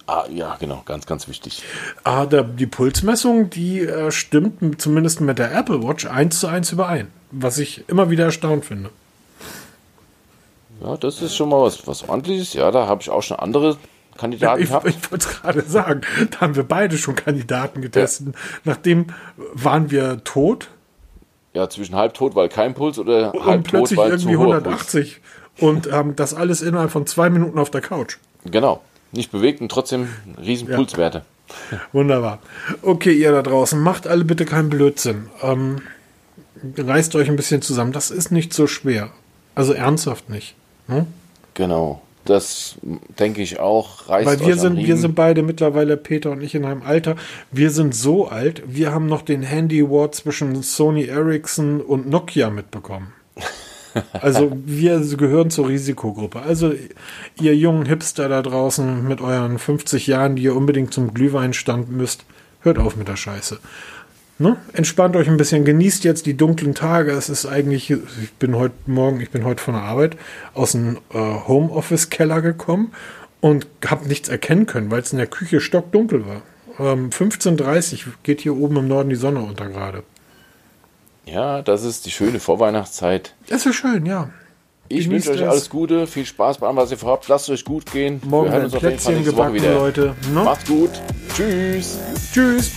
Ah, ja, genau, ganz, ganz wichtig. Ah, der, die Pulsmessung, die äh, stimmt zumindest mit der Apple Watch eins zu eins überein. Was ich immer wieder erstaunt finde. Ja, das ist schon mal was, was ordentliches. Ja, da habe ich auch schon andere Kandidaten Ich, gehabt. ich wollte es gerade sagen, da haben wir beide schon Kandidaten getestet. Nachdem waren wir tot Ja, zwischen halbtot, weil kein Puls oder und halbtot, plötzlich weil irgendwie zu hoher 180 und haben das alles innerhalb von zwei Minuten auf der Couch. Genau. Nicht bewegt und trotzdem riesen Ja. Pulswerte. Wunderbar. Okay, ihr da draußen, macht alle bitte keinen Blödsinn. Ähm, reißt euch ein bisschen zusammen. Das ist nicht so schwer. Also ernsthaft nicht. Ne? Genau. Das denke ich auch. Reißt Weil wir sind, wir sind beide mittlerweile, Peter und ich, in einem Alter. Wir sind so alt, wir haben noch den Handy War zwischen Sony Ericsson und Nokia mitbekommen. Also wir gehören zur Risikogruppe. Also ihr jungen Hipster da draußen mit euren 50 Jahren, die ihr unbedingt zum Glühweinstand müsst, hört auf mit der Scheiße. Ne? Entspannt euch ein bisschen, genießt jetzt die dunklen Tage. Es ist eigentlich, ich bin heute Morgen, ich bin heute von der Arbeit aus dem äh, Homeoffice-Keller gekommen und habe nichts erkennen können, weil es in der Küche stockdunkel war. Ähm, 15.30 Uhr geht hier oben im Norden die Sonne unter gerade. Ja, das ist die schöne Vorweihnachtszeit. Das ist schön, ja. Ich Genießt wünsche euch es. alles Gute, viel Spaß bei allem, was ihr vorhabt. Lasst es euch gut gehen. Morgen Wir hören uns auf jeden Fall Plätzchen nächste Woche gebacken, wieder. Leute. Ne? Macht's gut. Tschüss. Tschüss.